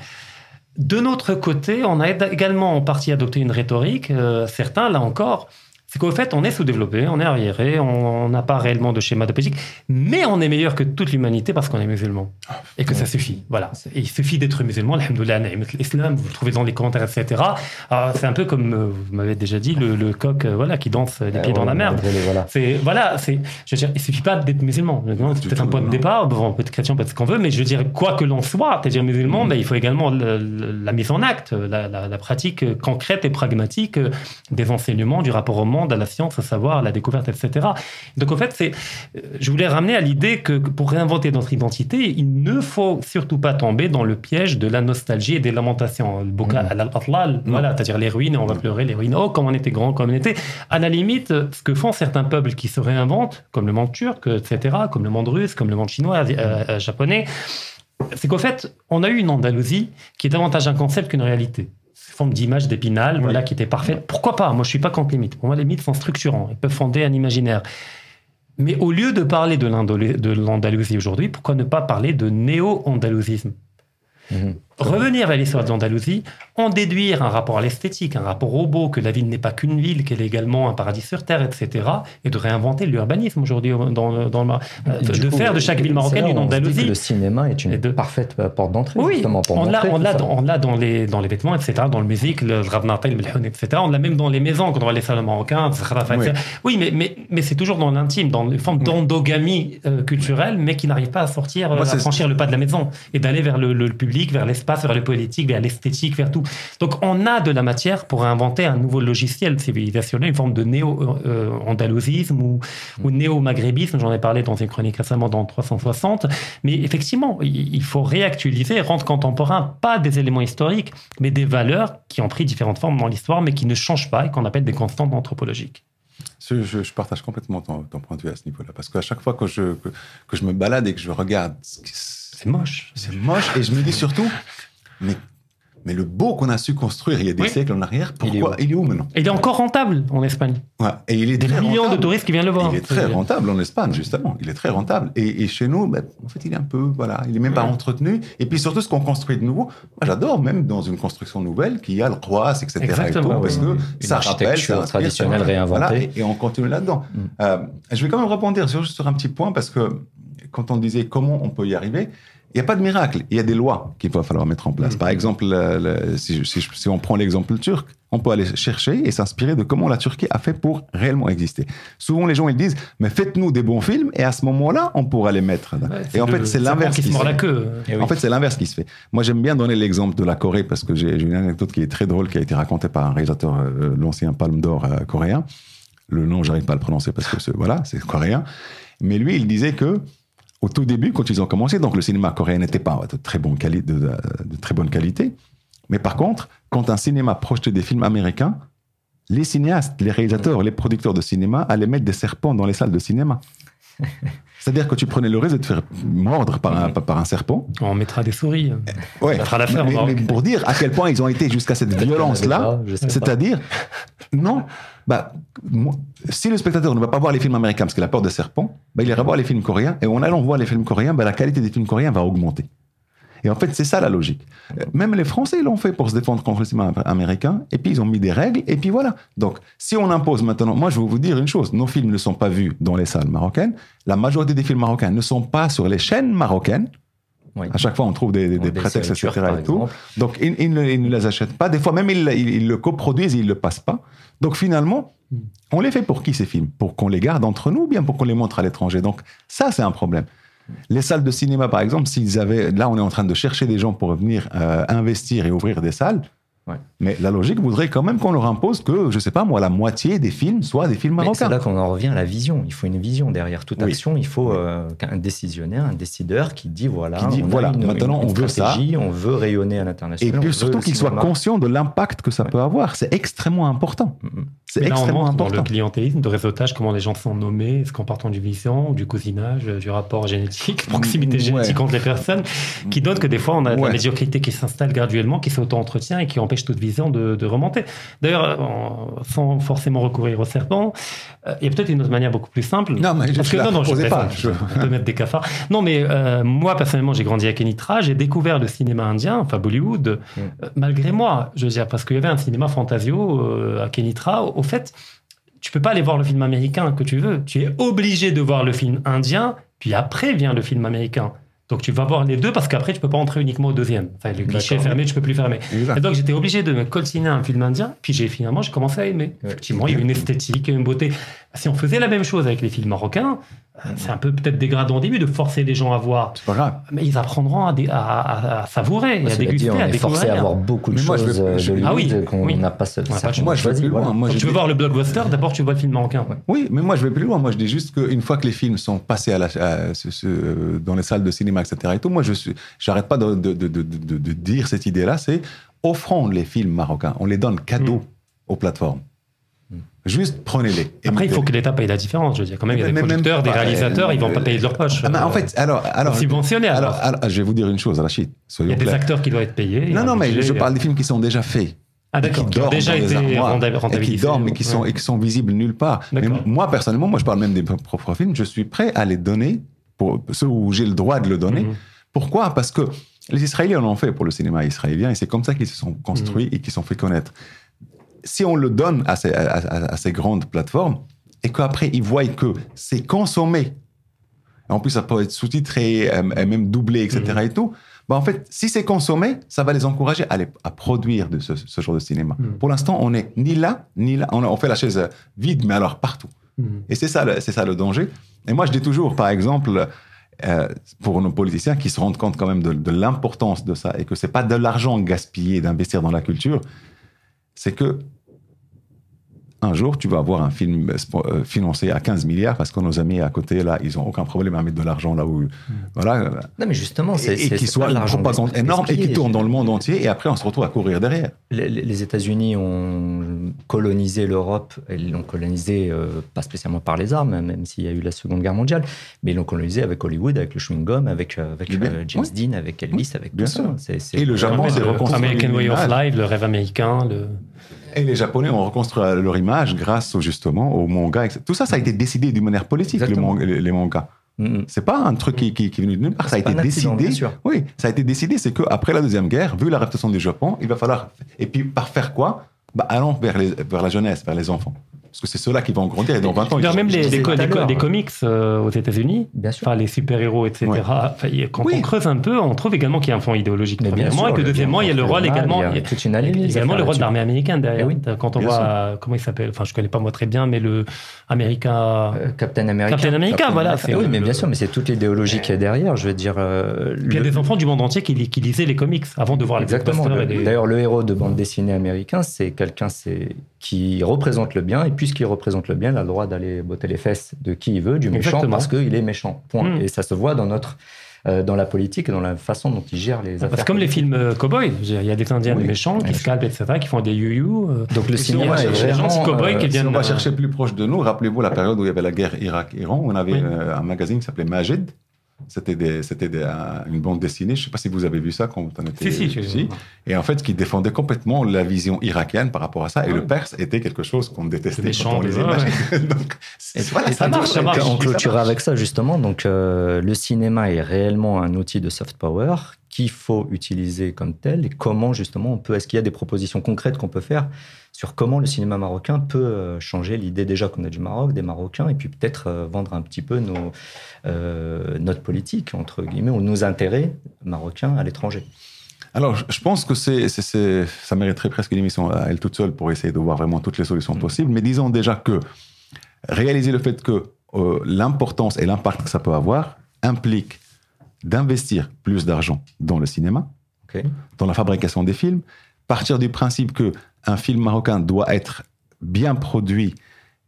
de notre côté, on a également en partie adopté une rhétorique, euh, certains, là encore, c'est qu'au fait, on est sous-développé, on est arriéré, on n'a pas réellement de schéma de politique, mais on est meilleur que toute l'humanité parce qu'on est musulman. Et que ça suffit. Voilà. il suffit d'être musulman, l'islam, vous le trouvez dans les commentaires, etc. Ah, c'est un peu comme, euh, vous m'avez déjà dit, le, coq euh, voilà, qui danse les pieds dans la mer. Voilà. C'est, voilà, c'est, je veux dire, il suffit pas d'être musulman. C'est peut-être un point de départ, bon, on peut être chrétien, on peut être ce qu'on veut, mais je veux dire, quoi que l'on soit, c'est-à-dire musulman, mm. ben, il faut également la mise en acte, la, la pratique concrète et pragmatique des enseignements, du rapport au monde à la science, à savoir la découverte, etc. Donc en fait, c'est, euh, je voulais ramener à l'idée que pour réinventer notre identité, il ne faut surtout pas tomber dans le piège de la nostalgie et des lamentations. Le mmh. voilà, c'est-à-dire les ruines, on va pleurer les ruines. Oh, comme on était grand, comme on était. À la limite, ce que font certains peuples qui se réinventent, comme le monde turc, etc., comme le monde russe, comme le monde chinois, euh, euh, japonais, c'est qu'au fait, on a eu une Andalousie qui est davantage un concept qu'une réalité forme d'image d'épinal, voilà, qui était parfaite. Pourquoi pas? Moi, je suis pas contre les mythes. Pour moi, les mythes sont structurants. Ils peuvent fonder un imaginaire. Mais au lieu de parler de l'Andalousie aujourd'hui, pourquoi ne pas parler de néo-andalousisme? Mhm. Revenir à l'histoire d'Andalousie, en déduire un rapport à l'esthétique, un rapport au beau, que la ville n'est pas qu'une ville, qu'elle est également un paradis sur terre, etc. Et de réinventer l'urbanisme aujourd'hui, dans, dans, euh, de, faire de chaque ville marocaine une Andalousie. le cinéma est une parfaite euh, porte d'entrée, oui, justement, pour on l'a, on l'a, dans, dans les, dans les vêtements, etc., dans le musique, le Ravnatel, etc. On l'a même dans les maisons, quand on va les salons marocains, oui, oui mais, mais, mais c'est toujours dans l'intime, dans une forme d'endogamie euh, culturelle, mais qui n'arrive pas à sortir, à franchir le pas de la maison et d'aller vers le, le public, vers l'espace vers le politique, vers l'esthétique, vers tout. Donc on a de la matière pour inventer un nouveau logiciel civilisationnel, une forme de néo-andalusisme ou, ou néo-maghrébisme. J'en ai parlé dans une chronique récemment dans 360. Mais effectivement, il faut réactualiser, rendre contemporain, pas des éléments historiques, mais des valeurs qui ont pris différentes formes dans l'histoire, mais qui ne changent pas et qu'on appelle des constantes anthropologiques. Je, je, partage complètement ton, point de vue à ce niveau-là. Parce qu'à chaque fois que je, que, que, je me balade et que je regarde c'est moche. C'est moche. Et je me dis surtout, mais mais le beau qu'on a su construire il y a des siècles en arrière, pourquoi il est où, maintenant Il est encore rentable en Espagne. Ouais, et il est des millions de touristes qui viennent le voir. Il est très rentable en Espagne, justement. Il est très rentable. Et, chez nous, ben, en fait, il est un peu, voilà, il est même pas entretenu. Et puis surtout, ce qu'on construit de nouveau, j'adore même dans une construction nouvelle qui a le croix, etc. Exactement. parce que ça rappelle, ça traditionnelle réinventée. et, on continue là-dedans. Mm. Euh, je vais quand même rebondir sur, sur un petit point parce que quand on disait comment on peut y arriver, il n'y a pas de miracle. Il y a des lois qu'il va falloir mettre en place. Par exemple, le- le- si, si- si on prend l'exemple turc, on peut aller chercher et s'inspirer de comment la Turquie a fait pour réellement exister. Souvent, les gens ils disent, mais faites-nous des bons films et à ce moment-là, on pourra les mettre. Ouais, et en le fait, c'est l'inverse qui se qui mord se la queue. Eh oui. En fait, c'est l'inverse qui se fait. Moi, j'aime bien donner l'exemple de la Corée parce que j'ai une anecdote qui est très drôle qui a été racontée par un réalisateur, euh, l'ancien Palme d'Or euh, coréen. Le nom, j'arrive pas à le prononcer parce que voilà, c'est coréen. Mais lui, il disait que au tout début, quand ils ont commencé, donc le cinéma coréen n'était pas de très, bonne quali- de, de- de très bonne qualité. Mais par contre, quand un cinéma projetait des films américains, les cinéastes, les réalisateurs, les producteurs de cinéma allaient mettre des serpents dans les salles de cinéma. C'est-à-dire que tu prenais le risque de te faire mordre par un, par un serpent. On mettra des souris. Ouais. L'affaire mais, mais pour dire à quel point ils ont été jusqu'à cette violence-là, c'est-à-dire, non, bah, moi, si le spectateur ne va pas voir les films américains parce qu'il a peur des serpents, bah, il ira voir les films coréens, et en allant voir les films coréens, bah, la qualité des films coréens va augmenter. Et en fait, c'est ça la logique. Même les Français l'ont fait pour se défendre contre le cinéma américain, et puis ils ont mis des règles, et puis voilà. Donc, si on impose maintenant, moi je vais vous dire une chose, nos films ne sont pas vus dans les salles marocaines, la majorité des films marocains ne sont pas sur les chaînes marocaines, Oui. à chaque fois, on trouve des, des- des prétextes, etc. et tout. Donc, ils, ils ne, ils ne les achètent pas. Des fois, même, ils, le coproduisent et ils ne le passent pas. Donc, finalement, on les fait pour qui ces films? Pour qu'on les garde entre nous ou bien pour qu'on les montre à l'étranger? Donc, ça, c'est un problème. Les salles de cinéma, par exemple, s'ils avaient. Là, on est en train de chercher des gens pour venir euh, investir et ouvrir des salles. Mais la logique voudrait quand même qu'on leur impose que, je sais pas moi, la moitié des films soient des films marocains. c'est là qu'on en revient à la vision. Il faut une vision derrière toute Oui. action. Il faut euh, un décisionnaire, un décideur qui dit voilà, Qui dit, on a voilà, une, maintenant, une on veut ça. on veut rayonner à Et l'international. on puis surtout soient cinéma. conscients de l'impact que ça Ouais. peut avoir. C'est extrêmement important. Mm, mm. C'est Mais là, on extrêmement montre dans important. le clientélisme de réseautage comment les gens sont nommés, est-ce qu'en partant du vision, du cousinage, du rapport génétique, proximité Ouais. génétique entre les personnes, qui donne que des fois on a Ouais. la médiocrité qui s'installe graduellement, qui s'auto-entretient et qui empêche toute vision de, de remonter. D'ailleurs, en- sans forcément recourir au serpent, euh, il y a peut-être une autre manière beaucoup plus simple. Non, mais je Parce que non, non, je pas, je- peut mettre des cafards. Non, mais euh, moi, personnellement, j'ai grandi à Kenitra, j'ai découvert le cinéma indien, enfin Bollywood, Mm. euh, malgré moi, je veux dire, parce qu'il y avait un cinéma fantasio euh, à Kenitra. Au, au fait, tu peux pas aller voir le film américain que tu veux. Tu es obligé de voir le film indien, puis après vient le film américain. Donc tu vas voir les deux parce qu'après tu peux pas entrer uniquement au deuxième. Enfin, le D'accord. fermé, tu peux plus fermer. Exact. Et donc j'étais obligé de me coltiner un film indien, puis j'ai finalement j'ai commencé à aimer. Ouais. Effectivement, il y a une esthétique, une beauté. Si on faisait la même chose avec les films marocains, c'est un peu peut-être dégradant au début de forcer les gens à voir, C'est pas grave. mais ils apprendront à, dé- à, à- à savourer, à Cela dit, déguster, on à est forcé à voir beaucoup de Mais moi, je choses vais- euh, de Ah oui, qu'on oui. n'a pas, On pas Moi, je vais plus loin. voilà. Moi, tu veux voir le blockbuster, d'abord tu vois le film marocain. Oui, mais moi je vais plus loin. Moi je dis juste qu'une fois que les films sont passés à la, à ce- ce- dans les salles de cinéma, etc. Et tout, moi je suis, j'arrête pas de, de, de, de, de- de dire cette idée-là. C'est offrons les films marocains, on les donne cadeau aux plateformes. Juste prenez-les. Après, il faut que l'État paye la différence. Je veux dire, quand même, il y a des Mais producteurs, des réalisateurs, euh, ils vont pas payer de leur poche. Ah, mais en fait, alors, alors, subventionner, alors. alors, alors, je vais vous dire une chose, Rachid. il y a des acteurs qui doivent être payés. Non, non, mais budget, je euh, parle des films qui sont déjà faits. Ah, d'accord, qui qui ont déjà été et qui dorment et qui, sont, Ouais. et qui sont visibles nulle part. Mais moi, personnellement, moi, je parle même des propres films, je suis prêt à les donner, pour ceux où j'ai le droit de le donner. Mhm. Pourquoi? Parce que les Israéliens en ont fait pour le cinéma israélien et c'est comme ça qu'ils se sont construits et qu'ils se sont fait connaître. Si on le donne à ces, à- à- à ces grandes plateformes et qu'après ils voient que c'est consommé, en plus ça peut être sous-titré euh, et même doublé, etc. Mhm. et tout, bah en fait, si c'est consommé, ça va les encourager à, les- à produire de ce, ce genre de cinéma. Mhm. Pour l'instant, on n'est ni là, ni là. On, fait la chaise euh, vide, mais alors partout. Mhm. Et c'est ça, le- c'est ça le danger. Et moi, je dis toujours, par exemple, euh, pour nos politiciens qui se rendent compte quand même de, de l'importance de ça et que c'est pas de l'argent gaspillé d'investir dans la culture, c'est que un jour, tu vas avoir un film euh, financé à 15 milliards parce que nos amis à côté, là, ils ont aucun problème à mettre de l'argent là où. Voilà. Non, mais justement, c'est Et, et qui soit une l'argent propagande énorme et qui tourne dans le monde entier et après on se retrouve à courir derrière. Les, les États-Unis ont colonisé l'Europe, et ils l'ont colonisé euh, pas spécialement par les armes, même s'il y a eu la Seconde Guerre mondiale, mais ils l'ont colonisé avec Hollywood, avec le chewing-gum, avec, euh, avec Bien, euh, James oui. Dean, avec Elvis, avec bien tout ça. sûr. C'est- c'est- Et le Japon, c'est le reconstruire American Way of. Life, le rêve américain, le... Et les Japonais ont reconstruit leur image grâce justement au manga. etc. Tout ça, ça a été décidé d'une manière politique, le Exactement. manga- les, les mangas. Mm, mm. C'est pas un truc qui, qui, qui est venu de nulle part. Ça a été accident, décidé. Oui, ça a été décidé. C'est qu'après la deuxième guerre, vu la réputation du Japon, il va falloir. Et puis par faire quoi? Bah, Allons vers, les, vers la jeunesse, vers les enfants. Parce que c'est ceux-là qui vont grandir et dans 20 ans, ils même les, co- co- l'heure. les comics euh, aux États-Unis, Bien sûr. enfin les super-héros, etc. Ouais. Enfin, y quand Oui. on creuse un peu, on trouve également qu'il y a un fond idéologique, Mais bien premièrement, sûr, et que deuxièmement, il y a le rôle également. il y a toute une également le rôle là-dessus. d'armée américaine derrière. Eh oui, quand on bien voit, euh, comment il s'appelle Enfin, je connais pas moi très bien, mais le America. Euh, Captain America. Captain America, voilà, oui, mais bien sûr, mais c'est toute l'idéologie qui est derrière. Je veux dire. Puis il y a des enfants du monde entier qui, li- qui lisaient les comics avant de voir les Exactement. D'ailleurs, le héros de bande dessinée américain, c'est quelqu'un c'est- qui représente le bien, et puisqu'il représente le bien, il a le droit d'aller botter les fesses de qui il veut, du méchant, Exactement. parce qu'il est méchant. Point. Mm. Et ça se voit dans notre, euh, dans la politique et dans la façon dont il gère les affaires. Parce que comme les films euh, cowboys, il y a des Indiens, Oui. des méchants qui scalpent, etc., qui font des you-you. euh, Donc le si cinéma va est vraiment. qui viennent- Si on va chercher plus proche de nous, rappelez-vous la période où il y avait la guerre Irak-Iran, on avait Oui. un magazine qui s'appelait Majid. C'était un- une bande dessinée. Je ne sais pas si vous avez vu ça quand on était Si, si, petit. Et en fait, qui défendait complètement la vision irakienne par rapport à ça. Et Ah le. Perse était quelque chose qu'on détestait méchant, quand on les ouais, imaginait. Donc, Et c'est- voilà, et ça ça marche, ça marche. On clôturera avec ça justement. Donc euh, le cinéma est réellement un outil de soft power qu'il faut utiliser comme tel et comment justement on peut. Est-ce qu'il y a des propositions concrètes qu'on peut faire sur comment le cinéma marocain peut euh, changer l'idée déjà qu'on a du Maroc, des Marocains, et puis peut-être euh, vendre un petit peu nos, euh, notre politique entre guillemets ou nos intérêts marocains à l'étranger. Alors, je- pense que c'est, ça mériterait presque une émission à elle toute seule pour essayer de voir vraiment toutes les solutions Mm. possibles. Mais disons déjà que réaliser le fait que euh, l'importance et l'impact que ça peut avoir implique d'investir plus d'argent dans le cinéma, dans la fabrication des films, partir du principe que un film marocain doit être bien produit.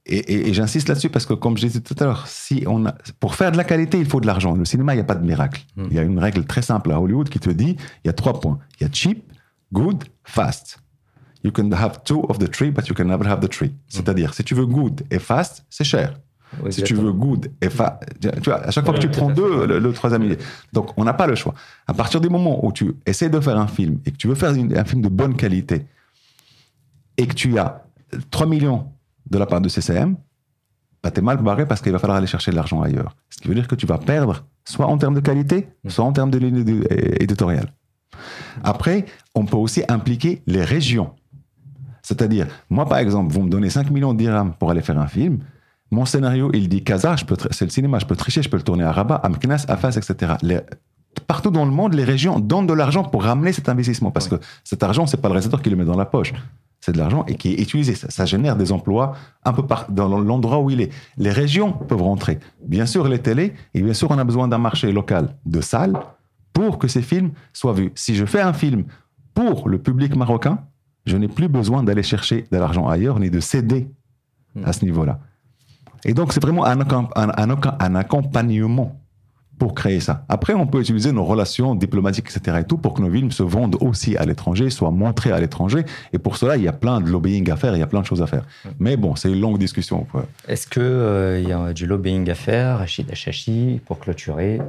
Et, et- et j'insiste là-dessus parce que, comme je disais tout à l'heure, si on a, pour faire de la qualité, il faut de l'argent. Le cinéma, il n'y a pas de miracle. Mm. Il y a une règle très simple à Hollywood qui te dit il y a trois points. Il y a cheap, good, fast. You can have two of the tree, but you can never have the tree. C'est-à-dire, si tu veux good et fast, c'est cher. Oui, Si tu veux good et fa... Tu vois, à chaque fois que tu prends deux, le, le troisième, il est- Donc, on n'a pas le choix. À partir du moment où tu essaies de faire un film et que tu veux faire une- un film de bonne qualité et que tu as 3 millions de la part de CCM, bah, t'es mal barré parce qu'il va falloir aller chercher de l'argent ailleurs. Ce qui veut dire que tu vas perdre soit en termes de qualité, soit en termes de ligne édi- éditoriale. Après, on peut aussi impliquer les régions. C'est-à-dire, moi, par exemple, vous me donnez 5 millions de dirhams pour aller faire un film. Mon scénario, il dit Casa, c'est le cinéma, je peux tricher, je peux le tourner à Rabat, à Meknès, à Fès, etc. Les- partout dans le monde, les régions donnent de l'argent pour ramener cet investissement. Parce que cet argent, c'est pas le réalisateur qui le met dans la poche. C'est de l'argent et qui est utilisé. Ça, ça génère des emplois un peu par, dans l'endroit où il est. Les régions peuvent rentrer. Bien sûr, les télés, et bien sûr, on a besoin d'un marché local de salles pour que ces films soient vus. Si je fais un film pour le public marocain, je n'ai plus besoin d'aller chercher de l'argent ailleurs ni de céder à ce niveau-là. Et donc, c'est vraiment un, accom- un- un- un accompagnement pour créer ça. Après, on peut utiliser nos relations diplomatiques, etc. et tout pour que nos films se vendent aussi à l'étranger, soient montrés à l'étranger. Et pour cela, il y a plein de lobbying à faire, il y a plein de choses à faire. Mais bon, c'est une longue discussion. Est-ce qu'il y a du lobbying à faire, Rachid Achachi, pour clôturer?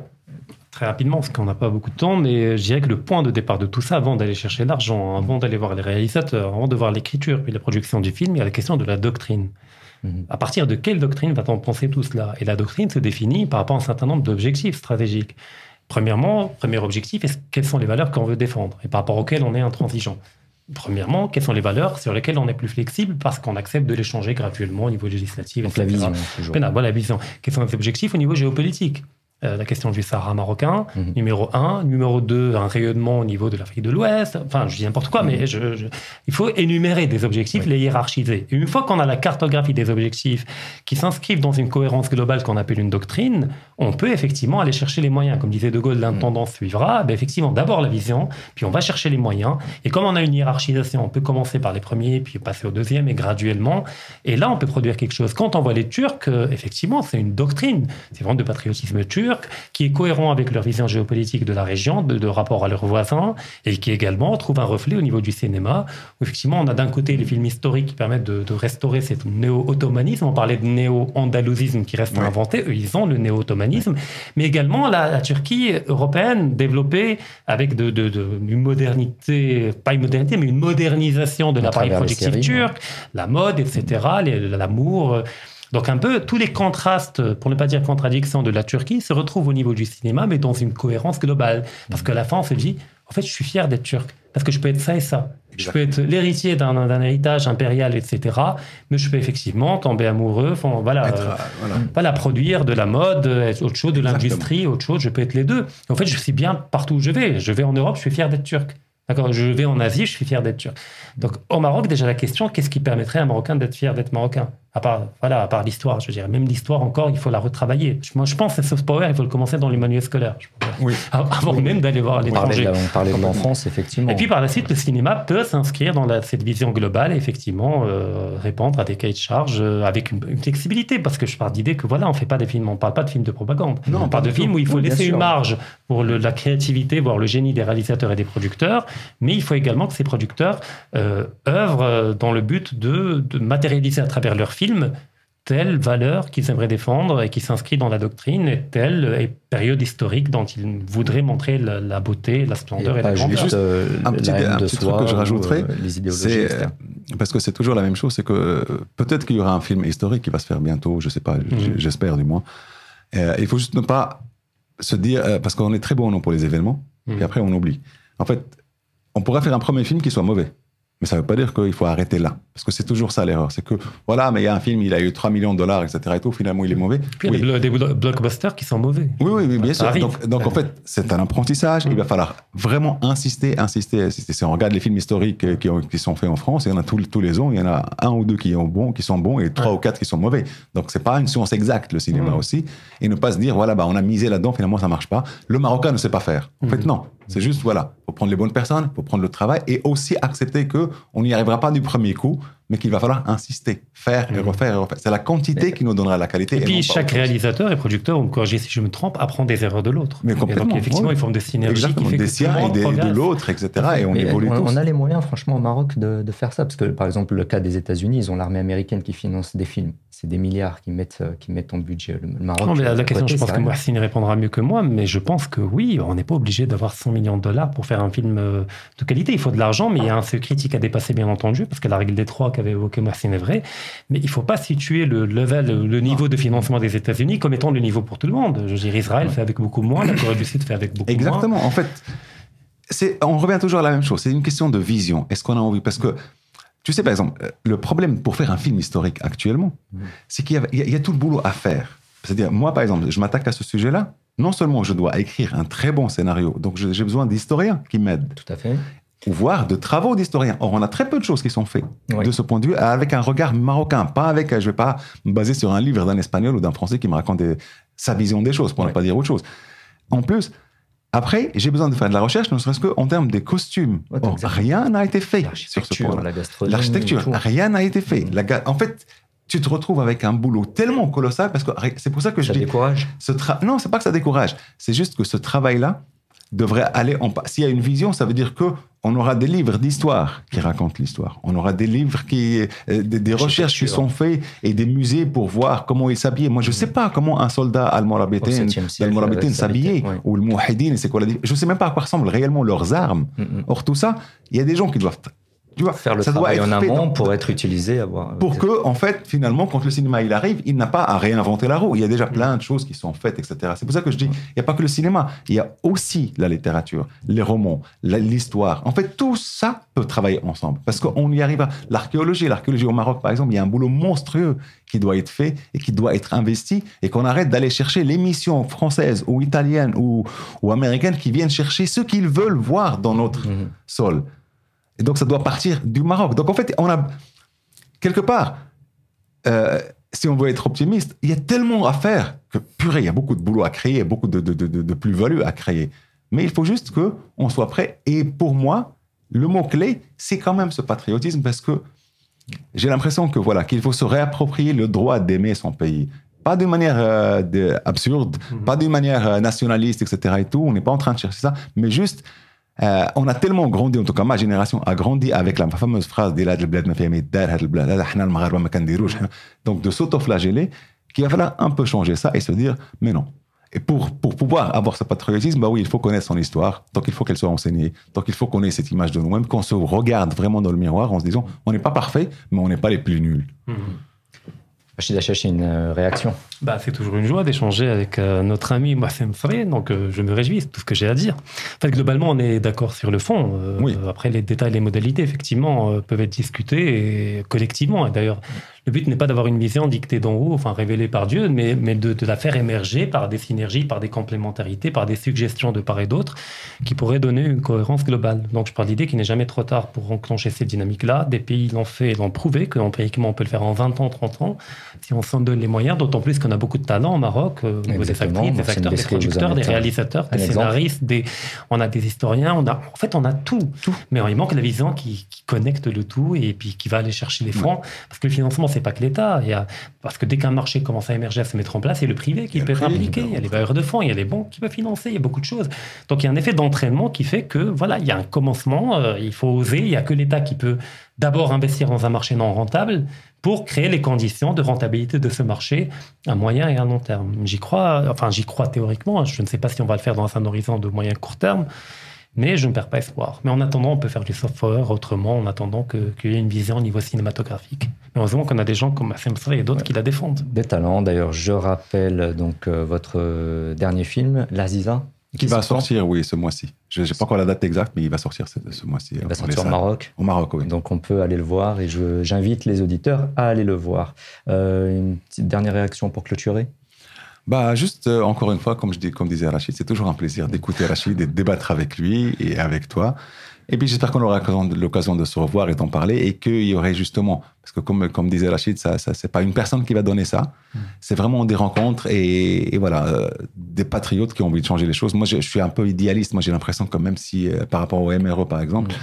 Très rapidement, parce qu'on n'a pas beaucoup de temps, mais je dirais que le point de départ de tout ça, avant d'aller chercher l'argent, avant d'aller voir les réalisateurs, avant de voir l'écriture puis la production du film, il y a la question de la doctrine. À partir de quelle doctrine va-t-on penser tout cela? Et la doctrine se définit par rapport à un certain nombre d'objectifs stratégiques. Premièrement, premier objectif, est quelles sont les valeurs qu'on veut défendre et par rapport auxquelles on est intransigeant? Premièrement, quelles sont les valeurs sur lesquelles on est plus flexible parce qu'on accepte de les changer graduellement au niveau législatif, Donc la vision, toujours. Voilà la vision. Quels sont les objectifs au niveau géopolitique? Euh, La question du Sahara marocain, Mhm. numéro un. Numéro deux, un rayonnement au niveau de l'Afrique de l'Ouest. Enfin, je dis n'importe quoi, mais je- je- il faut énumérer des objectifs, Oui. les hiérarchiser. Et une fois qu'on a la cartographie des objectifs qui s'inscrivent dans une cohérence globale qu'on appelle une doctrine, on peut effectivement aller chercher les moyens. Comme disait De Gaulle, l'intendance suivra. Ben, effectivement, d'abord la vision, puis on va chercher les moyens. Et comme on a une hiérarchisation, on peut commencer par les premiers, puis passer au deuxième, et graduellement. Et là, on peut produire quelque chose. Quand on voit les Turcs, euh, effectivement, c'est une doctrine. C'est vraiment de patriotisme turc qui est cohérent avec leur vision géopolitique de la région, de, de rapport à leurs voisins, et qui également trouve un reflet au niveau du cinéma, où effectivement, on a d'un côté les films historiques qui permettent de, de restaurer cet néo-ottomanisme. On parlait de néo-andalusisme qui reste à Ouais. inventer. Eux, ils ont le néo-ottomanisme. Mais également la, la Turquie européenne développée avec de, de- de- une modernité, pas une modernité, mais une modernisation de l'appareil productif turc, la mode, etc., l'amour. euh, Donc un peu tous les contrastes, pour ne pas dire contradictions de la Turquie, se retrouvent au niveau du cinéma, mais dans une cohérence globale. Parce qu'à la fin, on se dit, en fait, je suis fier d'être turc. Parce que je peux être ça et ça. Je peux être l'héritier d'un héritage impérial, etc. Mais je peux effectivement tomber amoureux, voilà, Être, euh, euh, voilà. voilà, produire de la mode, être autre chose, de l'industrie, autre chose. Je peux être les deux. En fait, je suis bien partout où je vais. Je vais en Europe, je suis fier d'être turc. D'accord Je vais en Asie, je suis fier d'être turc. Donc, au Maroc, déjà, la question, qu'est-ce qui permettrait à un Marocain d'être fier d'être marocain? À part, voilà, à part l'histoire, je dirais. Même l'histoire, encore, il faut la retravailler. Moi, je pense que ce soft power, il faut le commencer dans les manuels scolaires. Oui. Avant même d'aller voir à l'étranger. on parlait de l'enfance, effectivement. Et puis par la suite, le cinéma peut s'inscrire dans la- cette vision globale et effectivement euh, répondre à des cahiers de charges euh, avec une, une flexibilité. Parce que je pars d'idée que voilà, on fait pas des films, on parle pas de films de propagande. Non, on parle de films où il faut Oui, laisser sûr. une marge pour le- la créativité, voire le génie des réalisateurs et des producteurs. Mais il faut également que ces producteurs euh, œuvrent euh, dans le but de, de matérialiser à travers leurs films telle valeur qu'ils aimeraient défendre et qui s'inscrit dans la doctrine et telle euh, période historique dont ils voudraient montrer la, la beauté, la splendeur et, pas la grandeur. juste euh, un petit- un de petit soi truc que je ou, rajouterais, euh, C'est etc. parce que c'est toujours la même chose, c'est que euh, peut-être qu'il y aura un film historique qui va se faire bientôt, je sais pas, Mhm. j'espère du moins. Euh, il faut juste ne pas se dire euh, parce qu'on est très bon pour les événements, Mhm. et après on oublie. En fait, on pourrait faire un premier film qui soit mauvais. Mais ça ne veut pas dire qu'il faut arrêter là. Parce que c'est toujours ça l'erreur. C'est que, voilà, mais il y a un film, il a eu 3 millions de dollars, etc. Et tout, finalement, il est mauvais. Puis il y a Oui. des, blo- des blo- blockbusters qui sont mauvais. Oui, oui, oui, bien Ça sûr. arrive. Donc, donc, en fait, c'est un apprentissage. Il va falloir vraiment insister, insister, insister. Si on regarde les films historiques euh, qui, ont- qui sont faits en France, il y en a tous, tous les ans, il y en a un ou deux qui, ont bon, qui sont bons et trois Ouais. ou quatre qui sont mauvais. Donc, c'est pas une science exacte, le cinéma Mhm. aussi. Et ne pas se dire, voilà, bah, on a misé là-dedans, finalement, ça marche pas. Le Marocain ne sait pas faire. En fait, Mhm. non. C'est juste, voilà, faut prendre les bonnes personnes, faut prendre le travail et aussi accepter que on n'y arrivera pas du premier coup, mais qu'il va falloir insister, faire et Mhm. refaire et refaire. C'est la quantité Mais- qui nous donnera la qualité. Et puis chaque réalisateur et producteur, ou me corrigez si je me trompe, apprend des erreurs de l'autre. Mais Et complètement, Donc effectivement, oui. ils forment des synergies Exactement, qui fait des siens et des- de l'autre, etc. Et on Mais évolue on, tous. on a les moyens, franchement, au Maroc, de, de faire ça. Parce que, par exemple, le cas des États-Unis, ils ont l'armée américaine qui finance des films. C'est des milliards qui mettent, euh, qui mettent en budget. Le, Maroc. Non, mais la, question, côté, je pense que. Mohsin répondra mieux que moi, mais je pense que oui, on n'est pas obligé d'avoir 100 millions de dollars pour faire un film euh, de qualité. Il faut de l'argent, mais il y a un seuil critique à dépasser, bien entendu, parce que la règle des trois qu'avait évoqué Mohsin est vraie. Mais il ne faut pas situer le level, le niveau de financement des États-Unis comme étant le niveau pour tout le monde. Je veux dire, Israël fait avec beaucoup moins, la Corée du Sud fait avec beaucoup moins. Exactement. En fait, on revient toujours à la même chose. C'est une question de vision. Est-ce qu'on a envie? Parce que, tu sais, par exemple, le problème pour faire un film historique actuellement, Mhm. c'est qu'il y a, y tout le boulot à faire. C'est-à-dire, moi, par exemple, je m'attaque à ce sujet-là. Non seulement je dois écrire un très bon scénario, donc j'ai besoin d'historiens qui m'aident, Tout à fait. Voire de travaux d'historiens. Or, on a très peu de choses qui sont faites Oui. de ce point de vue, avec un regard marocain, pas avec, je vais pas me baser sur un livre d'un espagnol ou d'un français qui me raconte des- sa vision des choses, pour ne pas dire autre chose. En plus, après, j'ai besoin de faire de la recherche, ne serait-ce qu'en termes des costumes. Ouais, Or, exactement. rien n'a été fait sur ce point. L'architecture, rien n'a été fait. La ga- en fait, tu te retrouves avec un boulot tellement colossal, parce que c'est pour ça que je Ça dis, décourage. ce tra- non, c'est pas que ça décourage. C'est juste que ce travail-là devrait aller en. S'il y a une vision, ça veut dire que on aura des livres d'histoire qui racontent l'histoire. On aura des livres qui, euh, des, des recherches qui sont faites et des musées pour voir comment ils s'habillaient. Moi, je sais pas comment un soldat almorabitain, 7e siècle, almorabitain euh, s'habillait, ou le mouhidine, c'est quoi la Je sais même pas à quoi ressemblent réellement leurs armes. Mm, mm. Or, tout ça, il y a des gens qui doivent. Tu vois, Faire le ça doit travail être en amont dans- pour être utilisé. Avoir, pour que, en fait, finalement, quand le cinéma il arrive, il n'a pas à réinventer la roue. Il y a déjà plein de choses qui sont faites, etc. C'est pour ça que je dis, il n'y a pas que le cinéma, il y a aussi la littérature, les romans, l'histoire. En fait, tout ça peut travailler ensemble parce qu'on y arrive. à- L'archéologie, l'archéologie au Maroc, par exemple, il y a un boulot monstrueux qui doit être fait et qui doit être investi et qu'on arrête d'aller chercher les missions françaises ou italiennes ou, ou américaines qui viennent chercher ce qu'ils veulent voir dans notre Mhm. sol. Et donc, ça doit partir du Maroc. Donc, en fait, on a, quelque part, euh, si on veut être optimiste, il y a tellement à faire que, purée, il y a beaucoup de boulot à créer, beaucoup de, de, de, plus-value à créer. Mais il faut juste qu'on soit prêt. Et pour moi, le mot-clé, c'est quand même ce patriotisme parce que j'ai l'impression que voilà qu'il faut se réapproprier le droit d'aimer son pays. Pas de manière euh, de- absurde, Mhm. pas d'une manière euh, nationaliste, etc. Et tout. On n'est pas en train de chercher ça, mais juste, euh, on a tellement grandi, en tout cas ma génération a grandi avec la fameuse phrase donc de s'autoflageller, qu'il va falloir un peu changer ça et se dire, mais non. Et pour, pour pouvoir avoir ce patriotisme, bah oui, il faut connaître son histoire, donc il faut qu'elle soit enseignée, donc il faut qu'on ait cette image de nous-mêmes, qu'on se regarde vraiment dans le miroir en se disant, on n'est pas parfait, mais on n'est pas les plus nuls. Mhm. Rachid Achachi, une euh, réaction bah, C'est toujours une joie d'échanger avec euh, notre ami Moissem Fré, donc euh, je me réjouis, c'est tout ce que j'ai à dire. En fait, globalement, on est d'accord sur le fond. oui. Après, les détails, les modalités, effectivement, peuvent être discutés et, collectivement. Et d'ailleurs, le but n'est pas d'avoir une vision dictée d'en haut, enfin révélée par Dieu, mais, mais de, la faire émerger par des synergies, par des complémentarités, par des suggestions de part et d'autre qui pourraient donner une cohérence globale. Donc je parle d'idée qu'il n'est jamais trop tard pour enclencher ces dynamiques-là. Des pays l'ont fait et l'ont prouvé, qu'empiriquement on peut le faire en 20 ans, 30 ans, si on s'en donne les moyens, d'autant plus qu'on a beaucoup de talents au Maroc, euh, des actrices, des acteurs, des producteurs, des réalisateurs, des scénaristes, des... on a des historiens, on a... en fait on a tout. tout. Mais il manque la vision qui, connecte le tout et puis qui va aller chercher les fonds. Parce que le financement, c'est pas que l'État. Parce que dès qu'un marché commence à émerger, à se mettre en place, c'est le privé qui peut impliquer. Il y a les bailleurs de fonds, il y a les banques qui peuvent financer, il y a beaucoup de choses. Donc il y a un effet d'entraînement qui fait que, voilà, il y a un commencement, euh, il faut oser, il n'y a que l'État qui peut d'abord investir dans un marché non rentable pour créer les conditions de rentabilité de ce marché à moyen et à long terme. J'y crois, enfin j'y crois théoriquement, je ne sais pas si on va le faire dans un horizon de moyen court terme, mais je ne perds pas espoir. Mais en attendant, on peut faire du software autrement, en attendant qu'il y ait une vision au niveau cinématographique. Mais heureusement qu'on a des gens comme Assem et d'autres qui la défendent. Des talents. D'ailleurs, je rappelle donc euh, votre euh, dernier film, L'Aziza. Qui, va sortir, oui, ce mois-ci. Je n'ai pas encore la date exacte, mais il va sortir ce, ce mois-ci. Il va sortir au Maroc. Au Maroc, oui. Donc on peut aller le voir et j'invite les auditeurs à aller le voir. Euh, une petite dernière réaction pour clôturer? Bah, juste, euh, encore une fois, comme, je dis, comme disait Rachid, c'est toujours un plaisir d'écouter Rachid et de débattre avec lui et avec toi. Et puis, j'espère qu'on aura l'occasion de se revoir et d'en parler et qu'il y aurait justement, parce que comme, comme disait Rachid, ça, ça c'est pas une personne qui va donner ça. Mm. C'est vraiment des rencontres et, voilà, euh, des patriotes qui ont envie de changer les choses. Moi, je, suis un peu idéaliste. Moi, j'ai l'impression que même si, euh, par rapport au MRE, par exemple, mm.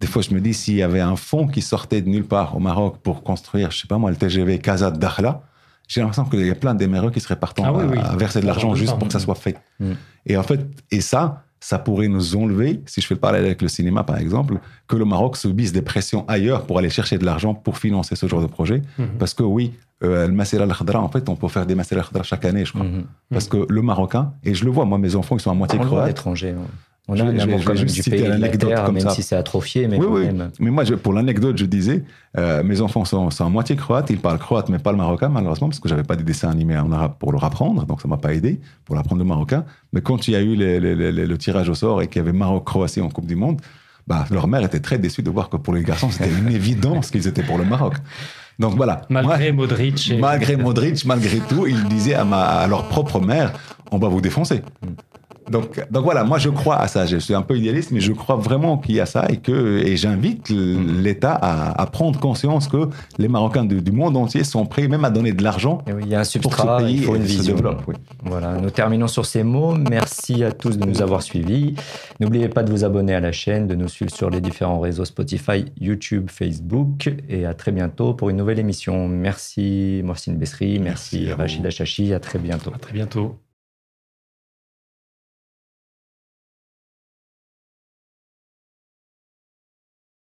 des fois, je me dis, s'il y avait un fonds qui sortait de nulle part au Maroc pour construire, je sais pas moi, le TGV Casa Dakhla, j'ai l'impression qu'il y a plein d'éméreux qui seraient partants ah à, verser de l'argent juste pour que ça soit fait. Mm. Et en fait, et ça, ça pourrait nous enlever, si je fais le parallèle avec le cinéma par exemple, que le Maroc subisse des pressions ailleurs pour aller chercher de l'argent pour financer ce genre de projet. Mm-hmm. Parce que oui, euh, le Masséla al en fait, on peut faire des Masséla al chaque année, je crois. Mm-hmm. Parce que le Marocain, et je le vois, moi, mes enfants, ils sont à moitié croates. étranger. On a un amour quand même du pays même si c'est atrophié. Mais, oui, Même... mais moi, pour l'anecdote, je disais, euh, mes enfants sont, sont, à moitié croates, ils parlent croate, mais pas le marocain, malheureusement, parce que j'avais pas des dessins animés en arabe pour leur apprendre, donc ça m'a pas aidé pour apprendre le marocain. Mais quand il y a eu le tirage au sort et qu'il y avait Maroc-Croatie en Coupe du Monde, bah, leur mère était très déçue de voir que pour les garçons, c'était une évidence qu'ils étaient pour le Maroc. Donc voilà. Malgré Modric. Malgré Modric, malgré tout, ils disaient à, ma, à leur propre mère, on va vous défoncer. Donc, donc voilà, moi je crois à ça. Je suis un peu idéaliste, mais je crois vraiment qu'il y a ça et que et j'invite l'État à, prendre conscience que les Marocains du, monde entier sont prêts même à donner de l'argent. il y a un substrat, il faut une vision. Voilà, nous terminons sur ces mots. Merci à tous de nous avoir suivis. N'oubliez pas de vous abonner à la chaîne, de nous suivre sur les différents réseaux Spotify, YouTube, Facebook et à très bientôt pour une nouvelle émission. Merci Morcine Bessri, merci, merci Rachid Achachi, à très bientôt. À très bientôt.